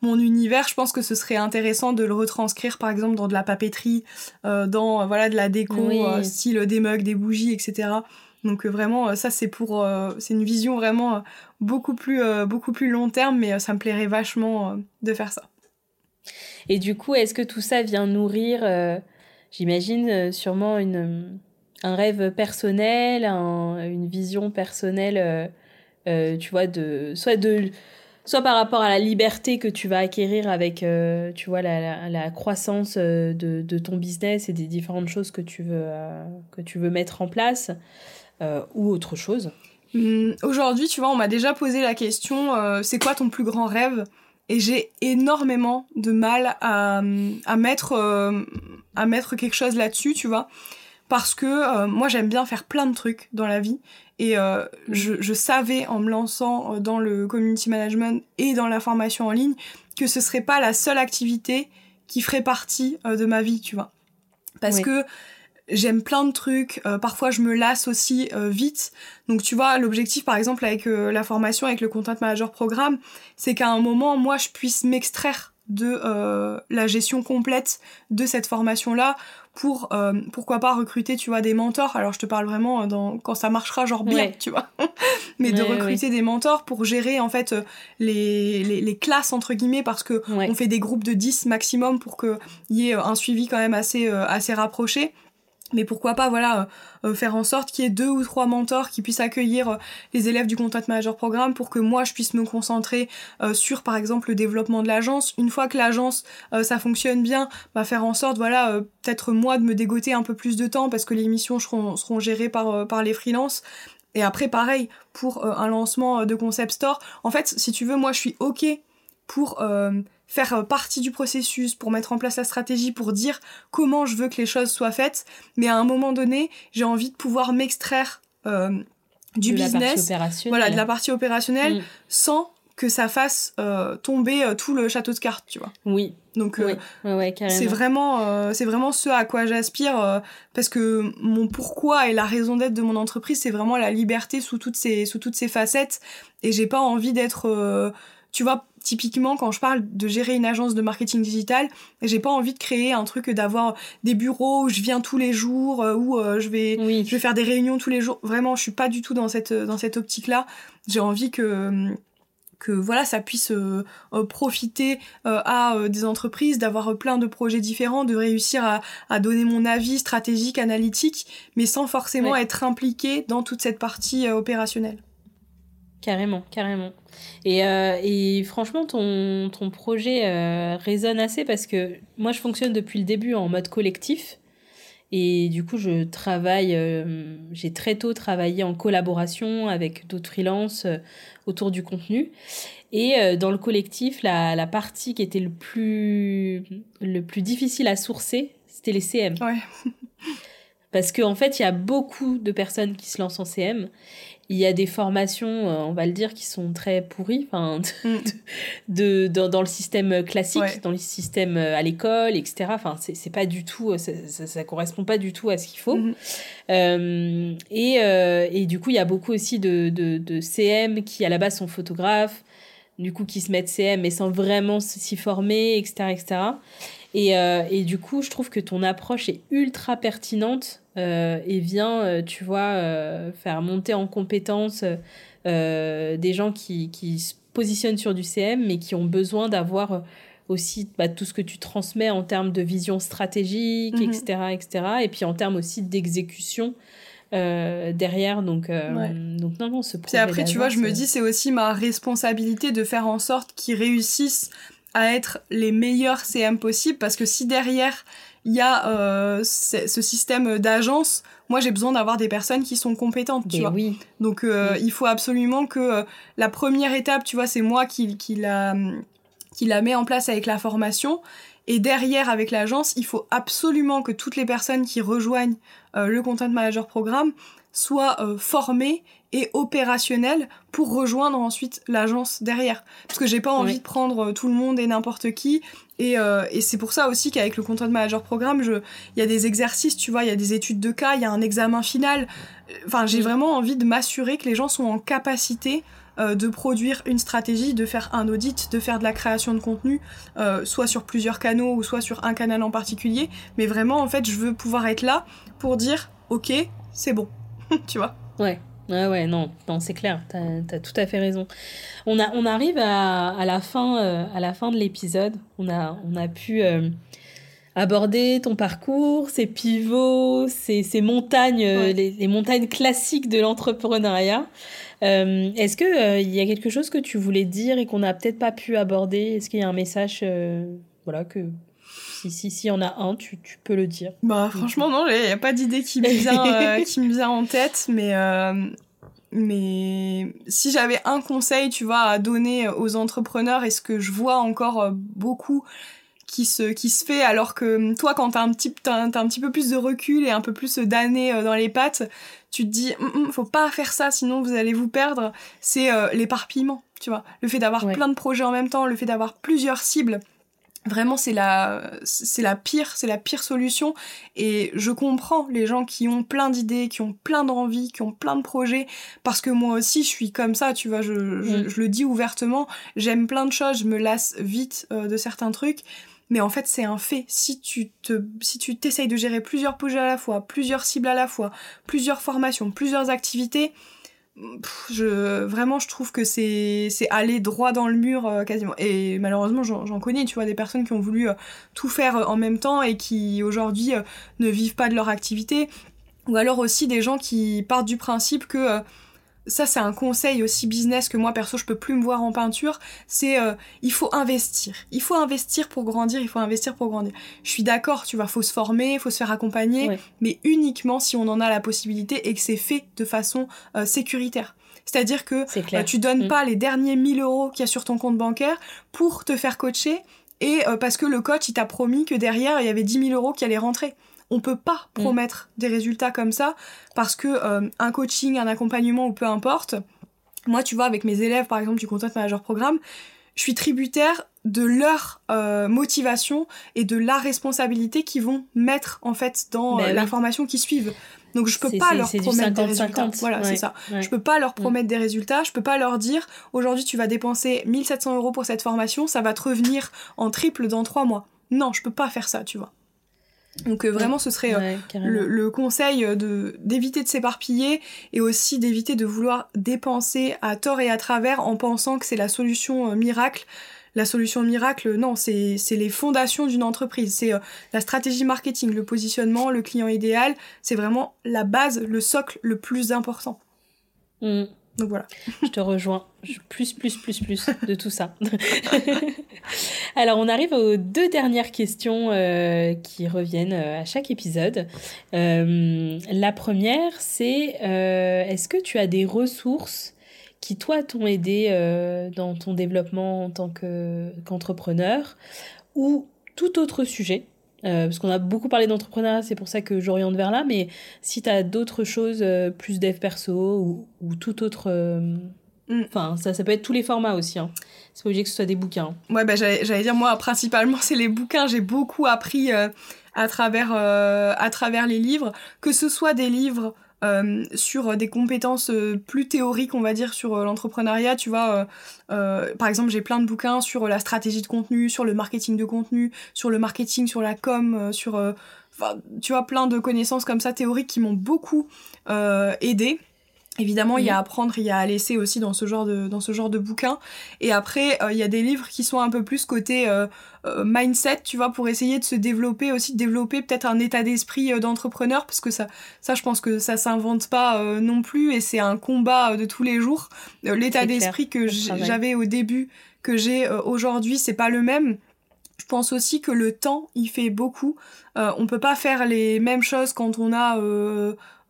mon univers, je pense que ce serait intéressant de le retranscrire par exemple dans de la papeterie, dans voilà de la déco, style des mugs, des bougies, etc. Donc vraiment ça c'est pour c'est une vision vraiment beaucoup plus beaucoup plus long terme, mais ça me plairait vachement de faire ça. Et du coup, est-ce que tout ça vient nourrir, j'imagine sûrement une un rêve personnel, une vision personnelle tu vois, de, soit, de, soit par rapport à la liberté que tu vas acquérir avec, euh, tu vois, la, la, croissance euh, de, de, ton business et des différentes choses que tu veux, que tu veux mettre en place, ou autre chose. Hum, aujourd'hui, tu vois, on m'a déjà posé la question, c'est quoi ton plus grand rêve? Et j'ai énormément de mal à, à mettre à mettre quelque chose là-dessus, tu vois parce que euh, moi j'aime bien faire plein de trucs dans la vie et euh, mm. je, je, savais en me lançant euh, dans le community management et dans la formation en ligne que ce serait pas la seule activité qui ferait partie de ma vie, tu vois. Parce que j'aime plein de trucs, parfois je me lasse aussi vite. Donc tu vois, l'objectif par exemple avec la formation, avec le Content Manager Programme, c'est qu'à un moment, moi je puisse m'extraire de la gestion complète de cette formation là pour euh, pourquoi pas recruter tu vois des mentors. Alors je te parle vraiment euh, dans quand ça marchera genre bien tu vois. Mais de recruter des mentors pour gérer en fait euh, les, les, les classes entre guillemets parce que on fait des groupes de 10 maximum pour qu'il y ait un suivi quand même assez assez rapproché mais pourquoi pas voilà euh, faire en sorte qu'il y ait deux ou trois mentors qui puissent accueillir euh, les élèves du Content Manager Programme pour que moi je puisse me concentrer euh, sur par exemple le développement de l'agence. Une fois que l'agence ça fonctionne bien bah faire en sorte voilà peut-être moi de me dégoter un peu plus de temps parce que les missions seront, seront gérées par par les freelances. Et après pareil pour un lancement de concept store. En fait si tu veux moi je suis ok pour faire euh, partie du processus, pour mettre en place la stratégie, pour dire comment je veux que les choses soient faites. Mais à un moment donné, j'ai envie de pouvoir m'extraire euh, du business, voilà, de la partie opérationnelle, mm. sans que ça fasse euh, tomber tout le château de cartes, tu vois. Oui. Donc c'est vraiment c'est vraiment ce à quoi j'aspire parce que mon pourquoi et la raison d'être de mon entreprise c'est vraiment la liberté sous toutes ses sous toutes ses facettes et j'ai pas envie d'être tu vois typiquement quand je parle de gérer une agence de marketing digital, j'ai pas envie de créer un truc d'avoir des bureaux où je viens tous les jours, euh, où euh, je vais je vais faire des réunions tous les jours. Vraiment, je suis pas du tout dans cette dans cette optique là. J'ai envie que que voilà ça puisse euh, profiter à des entreprises d'avoir plein de projets différents de réussir à, à, donner mon avis stratégique analytique mais sans forcément être impliqué dans toute cette partie opérationnelle Carrément, carrément. Et, euh, et franchement, ton, ton projet euh, résonne assez parce que moi, je fonctionne depuis le début en mode collectif. Et du coup, je travaille, euh, j'ai très tôt travaillé en collaboration avec d'autres freelances autour du contenu. Et dans le collectif, la, la partie qui était le plus, le plus difficile à sourcer, c'était les CM. Ouais. Parce qu'en en fait, il y a beaucoup de personnes qui se lancent en CM il y a des formations, euh, on va le dire, qui sont très pourries, enfin, mm. de, dans, le système classique, dans le système euh, à l'école, etc. Enfin, c'est pas du tout, euh, ça, ça, correspond pas du tout à ce qu'il faut. Mm-hmm. et, et, du coup, il y a beaucoup aussi de, de, de, CM qui, à la base, sont photographes, du coup, qui se mettent CM mais sans vraiment s'y former, etc., etc. Et, et, du coup, je trouve que ton approche est ultra pertinente et vient, tu vois, faire monter en compétence des gens qui, qui se positionnent sur du CM, mais qui ont besoin d'avoir aussi bah, tout ce que tu transmets en termes de vision stratégique, etc., mhm. etc. Et puis en termes aussi d'exécution euh, derrière. Donc, euh, donc non, non, ce Puis après, tu vois, je me dis, c'est aussi ma responsabilité de faire en sorte qu'ils réussissent à être les meilleurs CM possibles, parce que si derrière, il y a euh, ce système d'agence, moi j'ai besoin d'avoir des personnes qui sont compétentes, tu vois. Oui. Donc il faut absolument que la première étape, tu vois, c'est moi qui, qui la qui la met en place avec la formation. Et derrière, avec l'agence, il faut absolument que toutes les personnes qui rejoignent euh, le Content Manager Programme soient euh, formées et opérationnelles pour rejoindre ensuite l'agence derrière. Parce que j'ai pas envie de prendre euh, tout le monde et n'importe qui. Et, et c'est pour ça aussi qu'avec le Content Manager Programme, il y a des exercices, tu vois, il y a des études de cas, il y a un examen final. Enfin, j'ai vraiment envie de m'assurer que les gens sont en capacité euh, de produire une stratégie, de faire un audit, de faire de la création de contenu, euh, soit sur plusieurs canaux ou soit sur un canal en particulier. Mais vraiment, en fait, je veux pouvoir être là pour dire, ok, c'est bon, tu vois? Ouais. Ouais, ouais, non, non c'est clair, t'as as tout à fait raison. On, a, on arrive à, à la fin, euh, à la fin de l'épisode. On a, on a pu aborder ton parcours, ces pivots, ces, ces montagnes, les, les, montagnes classiques de l'entrepreneuriat. Euh, est-ce qu'il euh, il y a quelque chose que tu voulais dire et qu'on n'a peut-être pas pu aborder? Est-ce qu'il y a un message euh, voilà, que si, si, si y en a un, tu, tu peux le dire Bah franchement non, il n'y a pas d'idée qui, me vient, qui me vient en tête, mais mais si j'avais un conseil, tu vois, à donner aux entrepreneurs, et ce que je vois encore beaucoup qui se, qui se fait, alors que toi, quand t'as un, petit, as, un petit peu plus de recul et un peu plus d'années dans les pattes, tu te dis, hum, hum, faut pas faire ça, sinon vous allez vous perdre, c'est euh, l'éparpillement, tu vois. Le fait d'avoir plein de projets en même temps, le fait d'avoir plusieurs cibles, vraiment c'est la, c'est la pire, c'est la pire solution. Et je comprends les gens qui ont plein d'idées, qui ont plein d'envies, qui ont plein de projets, parce que moi aussi je suis comme ça, tu vois, je, je, je le dis ouvertement, j'aime plein de choses, je me lasse vite euh, de certains trucs. Mais en fait, c'est un fait. Si tu te, si tu t'essayes de gérer plusieurs projets à la fois, plusieurs cibles à la fois, plusieurs formations, plusieurs activités, je, vraiment, je trouve que c'est, aller droit dans le mur euh, quasiment. Et malheureusement, j'en, connais, tu vois, des personnes qui ont voulu euh, tout faire euh, en même temps et qui aujourd'hui ne vivent pas de leur activité. Ou alors aussi des gens qui partent du principe que ça c'est un conseil aussi business que moi perso je peux plus me voir en peinture, c'est euh, il faut investir. Il faut investir pour grandir, il faut investir pour grandir. Je suis d'accord, tu vois, faut se former, faut se faire accompagner, mais uniquement si on en a la possibilité et que c'est fait de façon euh, sécuritaire. C'est-à-dire que euh, tu donnes mm. pas les derniers 1000 euros qu'il y a sur ton compte bancaire pour te faire coacher et parce que le coach il t'a promis que derrière il y avait 10 000 euros qui allaient rentrer on peut pas mm. promettre des résultats comme ça parce que euh, un coaching, un accompagnement ou peu importe, moi tu vois avec mes élèves par exemple du content manager programme, je suis tributaire de leur euh, motivation et de la responsabilité qu'ils vont mettre en fait dans ben la formation qui suivent. Donc je peux pas leur promettre des résultats. Voilà, c'est ça. Je peux pas leur mm. promettre des résultats. Je peux pas leur dire aujourd'hui tu vas dépenser 1700 euros pour cette formation, ça va te revenir en triple dans trois mois. Non, je peux pas faire ça, tu vois. Donc euh, vraiment, ce serait euh, le, conseil euh, de d'éviter de s'éparpiller et aussi d'éviter de vouloir dépenser à tort et à travers en pensant que c'est la solution miracle. La solution miracle, non, c'est les fondations d'une entreprise. C'est la stratégie marketing, le positionnement, le client idéal. C'est vraiment la base, le socle le plus important. Mmh. Donc voilà. Je te rejoins. Plus, plus, plus, plus de tout ça. Alors, on arrive aux deux dernières questions euh, qui reviennent euh, à chaque épisode. Euh, la première, c'est est-ce que tu as des ressources qui, toi, t'ont aidé dans ton développement en tant qu'entrepreneur ou tout autre sujet? Euh, parce qu'on a beaucoup parlé d'entrepreneuriat, c'est pour ça que j'oriente vers là, mais si tu as d'autres choses, euh, plus dev perso ou, ou tout autre... Euh, mm. Enfin, ça, ça peut être tous les formats aussi. Hein. C'est pas obligé que ce soit des bouquins. Ouais, bah, j'allais dire, moi, principalement, c'est les bouquins. J'ai beaucoup appris à, travers, à travers les livres. Que ce soit des livres sur des compétences plus théoriques, on va dire, sur l'entrepreneuriat. Tu vois, par exemple, j'ai plein de bouquins sur la stratégie de contenu, sur le marketing de contenu, sur le marketing, sur la com, sur, tu vois, plein de connaissances comme ça théoriques qui m'ont beaucoup aidé. Évidemment, il y a à apprendre, il y a à laisser aussi dans ce genre de dans ce genre de bouquins. Et après, euh, il y a des livres qui sont un peu plus côté euh, euh, mindset, tu vois, pour essayer de se développer aussi, de développer peut-être un état d'esprit d'entrepreneur, parce que ça, ça, je pense que ça s'invente pas non plus, et c'est un combat de tous les jours. L'état d'esprit que j'avais au début, que j'ai aujourd'hui, c'est pas le même. Je pense aussi que le temps, il fait beaucoup. on peut pas faire les mêmes choses quand on a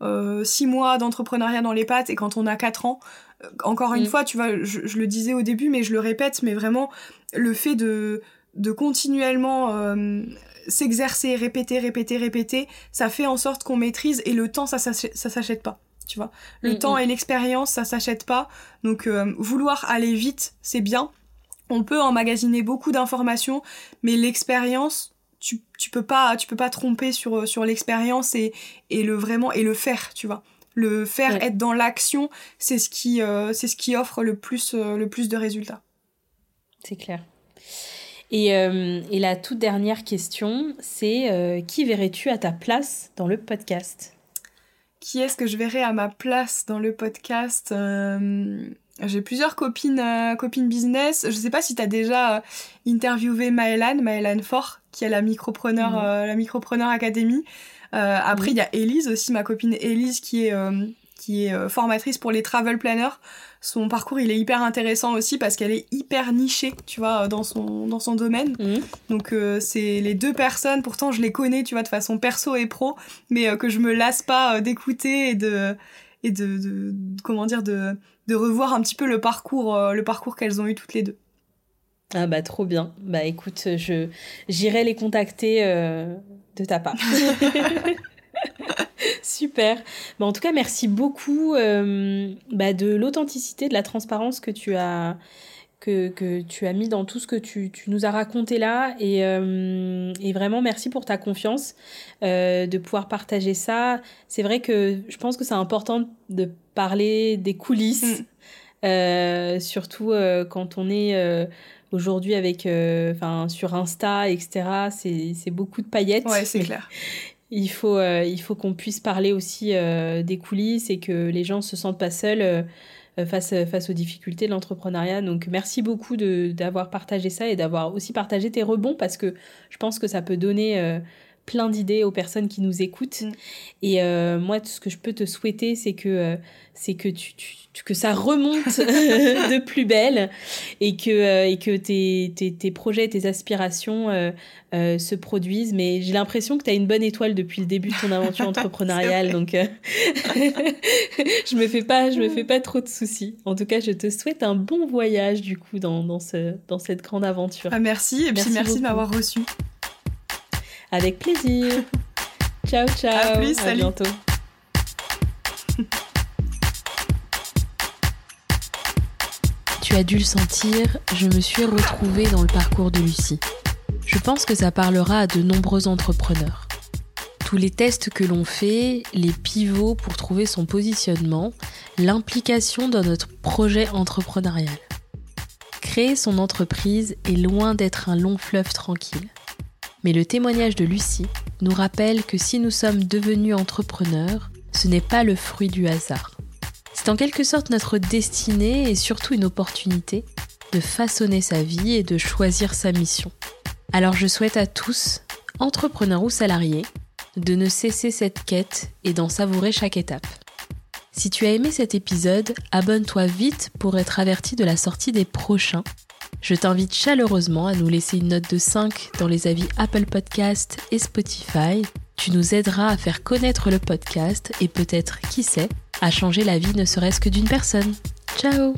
euh, six mois d'entrepreneuriat dans les pattes et quand on a quatre ans, euh, encore une mm. fois, tu vois, je, le disais au début, mais je le répète, mais vraiment, le fait de, de continuellement euh, s'exercer, répéter, répéter, répéter, ça fait en sorte qu'on maîtrise et le temps, ça, ça, s'achète pas. Tu vois, le mm, temps mm. et l'expérience, ça s'achète pas. Donc, vouloir aller vite, c'est bien. On peut emmagasiner beaucoup d'informations, mais l'expérience, tu, tu peux pas tu peux pas tromper sur sur l'expérience et et le vraiment et le faire tu vois le faire être dans l'action c'est ce qui euh, c'est ce qui offre le plus euh, le plus de résultats c'est clair et, euh, et, la toute dernière question c'est qui verrais-tu à ta place dans le podcast? Qui est-ce que je verrais à ma place dans le podcast? J'ai plusieurs copines, copines business. Je sais pas si tu as déjà interviewé Maëlan, Maëlan Fort, qui est la micropreneur, euh, la micropreneur. Euh, après, il y a Elise aussi, ma copine Elise, qui est euh, qui est formatrice pour les travel planners. Son parcours, il est hyper intéressant aussi parce qu'elle est hyper nichée, tu vois, dans son, dans son domaine. Mhm. Donc, c'est les deux personnes, pourtant je les connais, tu vois, de façon perso et pro, mais que je me lasse pas d'écouter et de, et de, de, comment dire, de, de revoir un petit peu le parcours, le parcours qu'elles ont eu toutes les deux. Ah bah trop bien. Bah écoute, je j'irai les contacter euh, de ta part. Super. Bah, en tout cas, merci beaucoup euh, bah, de l'authenticité, de la transparence que tu as que, que, tu as mis dans tout ce que tu, tu nous as raconté là. Et, euh, et, vraiment, merci pour ta confiance de pouvoir partager ça. C'est vrai que je pense que c'est important de parler des coulisses, mm. surtout quand on est Aujourd'hui, avec, euh, enfin, sur Insta, etc., c'est beaucoup de paillettes. Ouais, c'est clair. Il faut, euh, il faut qu'on puisse parler aussi euh, des coulisses et que les gens se sentent pas seuls face, face aux difficultés de l'entrepreneuriat. Donc, merci beaucoup d'avoir partagé ça et d'avoir aussi partagé tes rebonds parce que je pense que ça peut donner plein d'idées aux personnes qui nous écoutent. Mm. Et euh, moi, ce que je peux te souhaiter, c'est que, euh, c'est que, tu, que ça remonte de plus belle et que, euh, et que tes, tes, tes, projets, tes aspirations se produisent. Mais j'ai l'impression que tu as une bonne étoile depuis le début de ton aventure entrepreneuriale. donc, je me fais pas, je me fais pas trop de soucis. En tout cas, je te souhaite un bon voyage du coup dans, dans, ce, dans cette grande aventure. Ah, merci et merci, merci de m'avoir reçu. Avec plaisir. ciao, ciao. À plus, à bientôt. Tu as dû le sentir, je me suis retrouvée dans le parcours de Lucie. Je pense que ça parlera à de nombreux entrepreneurs. Tous les tests que l'on fait, les pivots pour trouver son positionnement, l'implication dans notre projet entrepreneurial. Créer son entreprise est loin d'être un long fleuve tranquille. Mais le témoignage de Lucie nous rappelle que si nous sommes devenus entrepreneurs, ce n'est pas le fruit du hasard. C'est en quelque sorte notre destinée et surtout une opportunité de façonner sa vie et de choisir sa mission. Alors je souhaite à tous, entrepreneurs ou salariés, de ne cesser cette quête et d'en savourer chaque étape. Si tu as aimé cet épisode, abonne-toi vite pour être averti de la sortie des prochains je t'invite chaleureusement à nous laisser une note de 5 dans les avis Apple Podcast et Spotify. Tu nous aideras à faire connaître le podcast et peut-être, qui sait, à changer la vie ne serait-ce que d'une personne. Ciao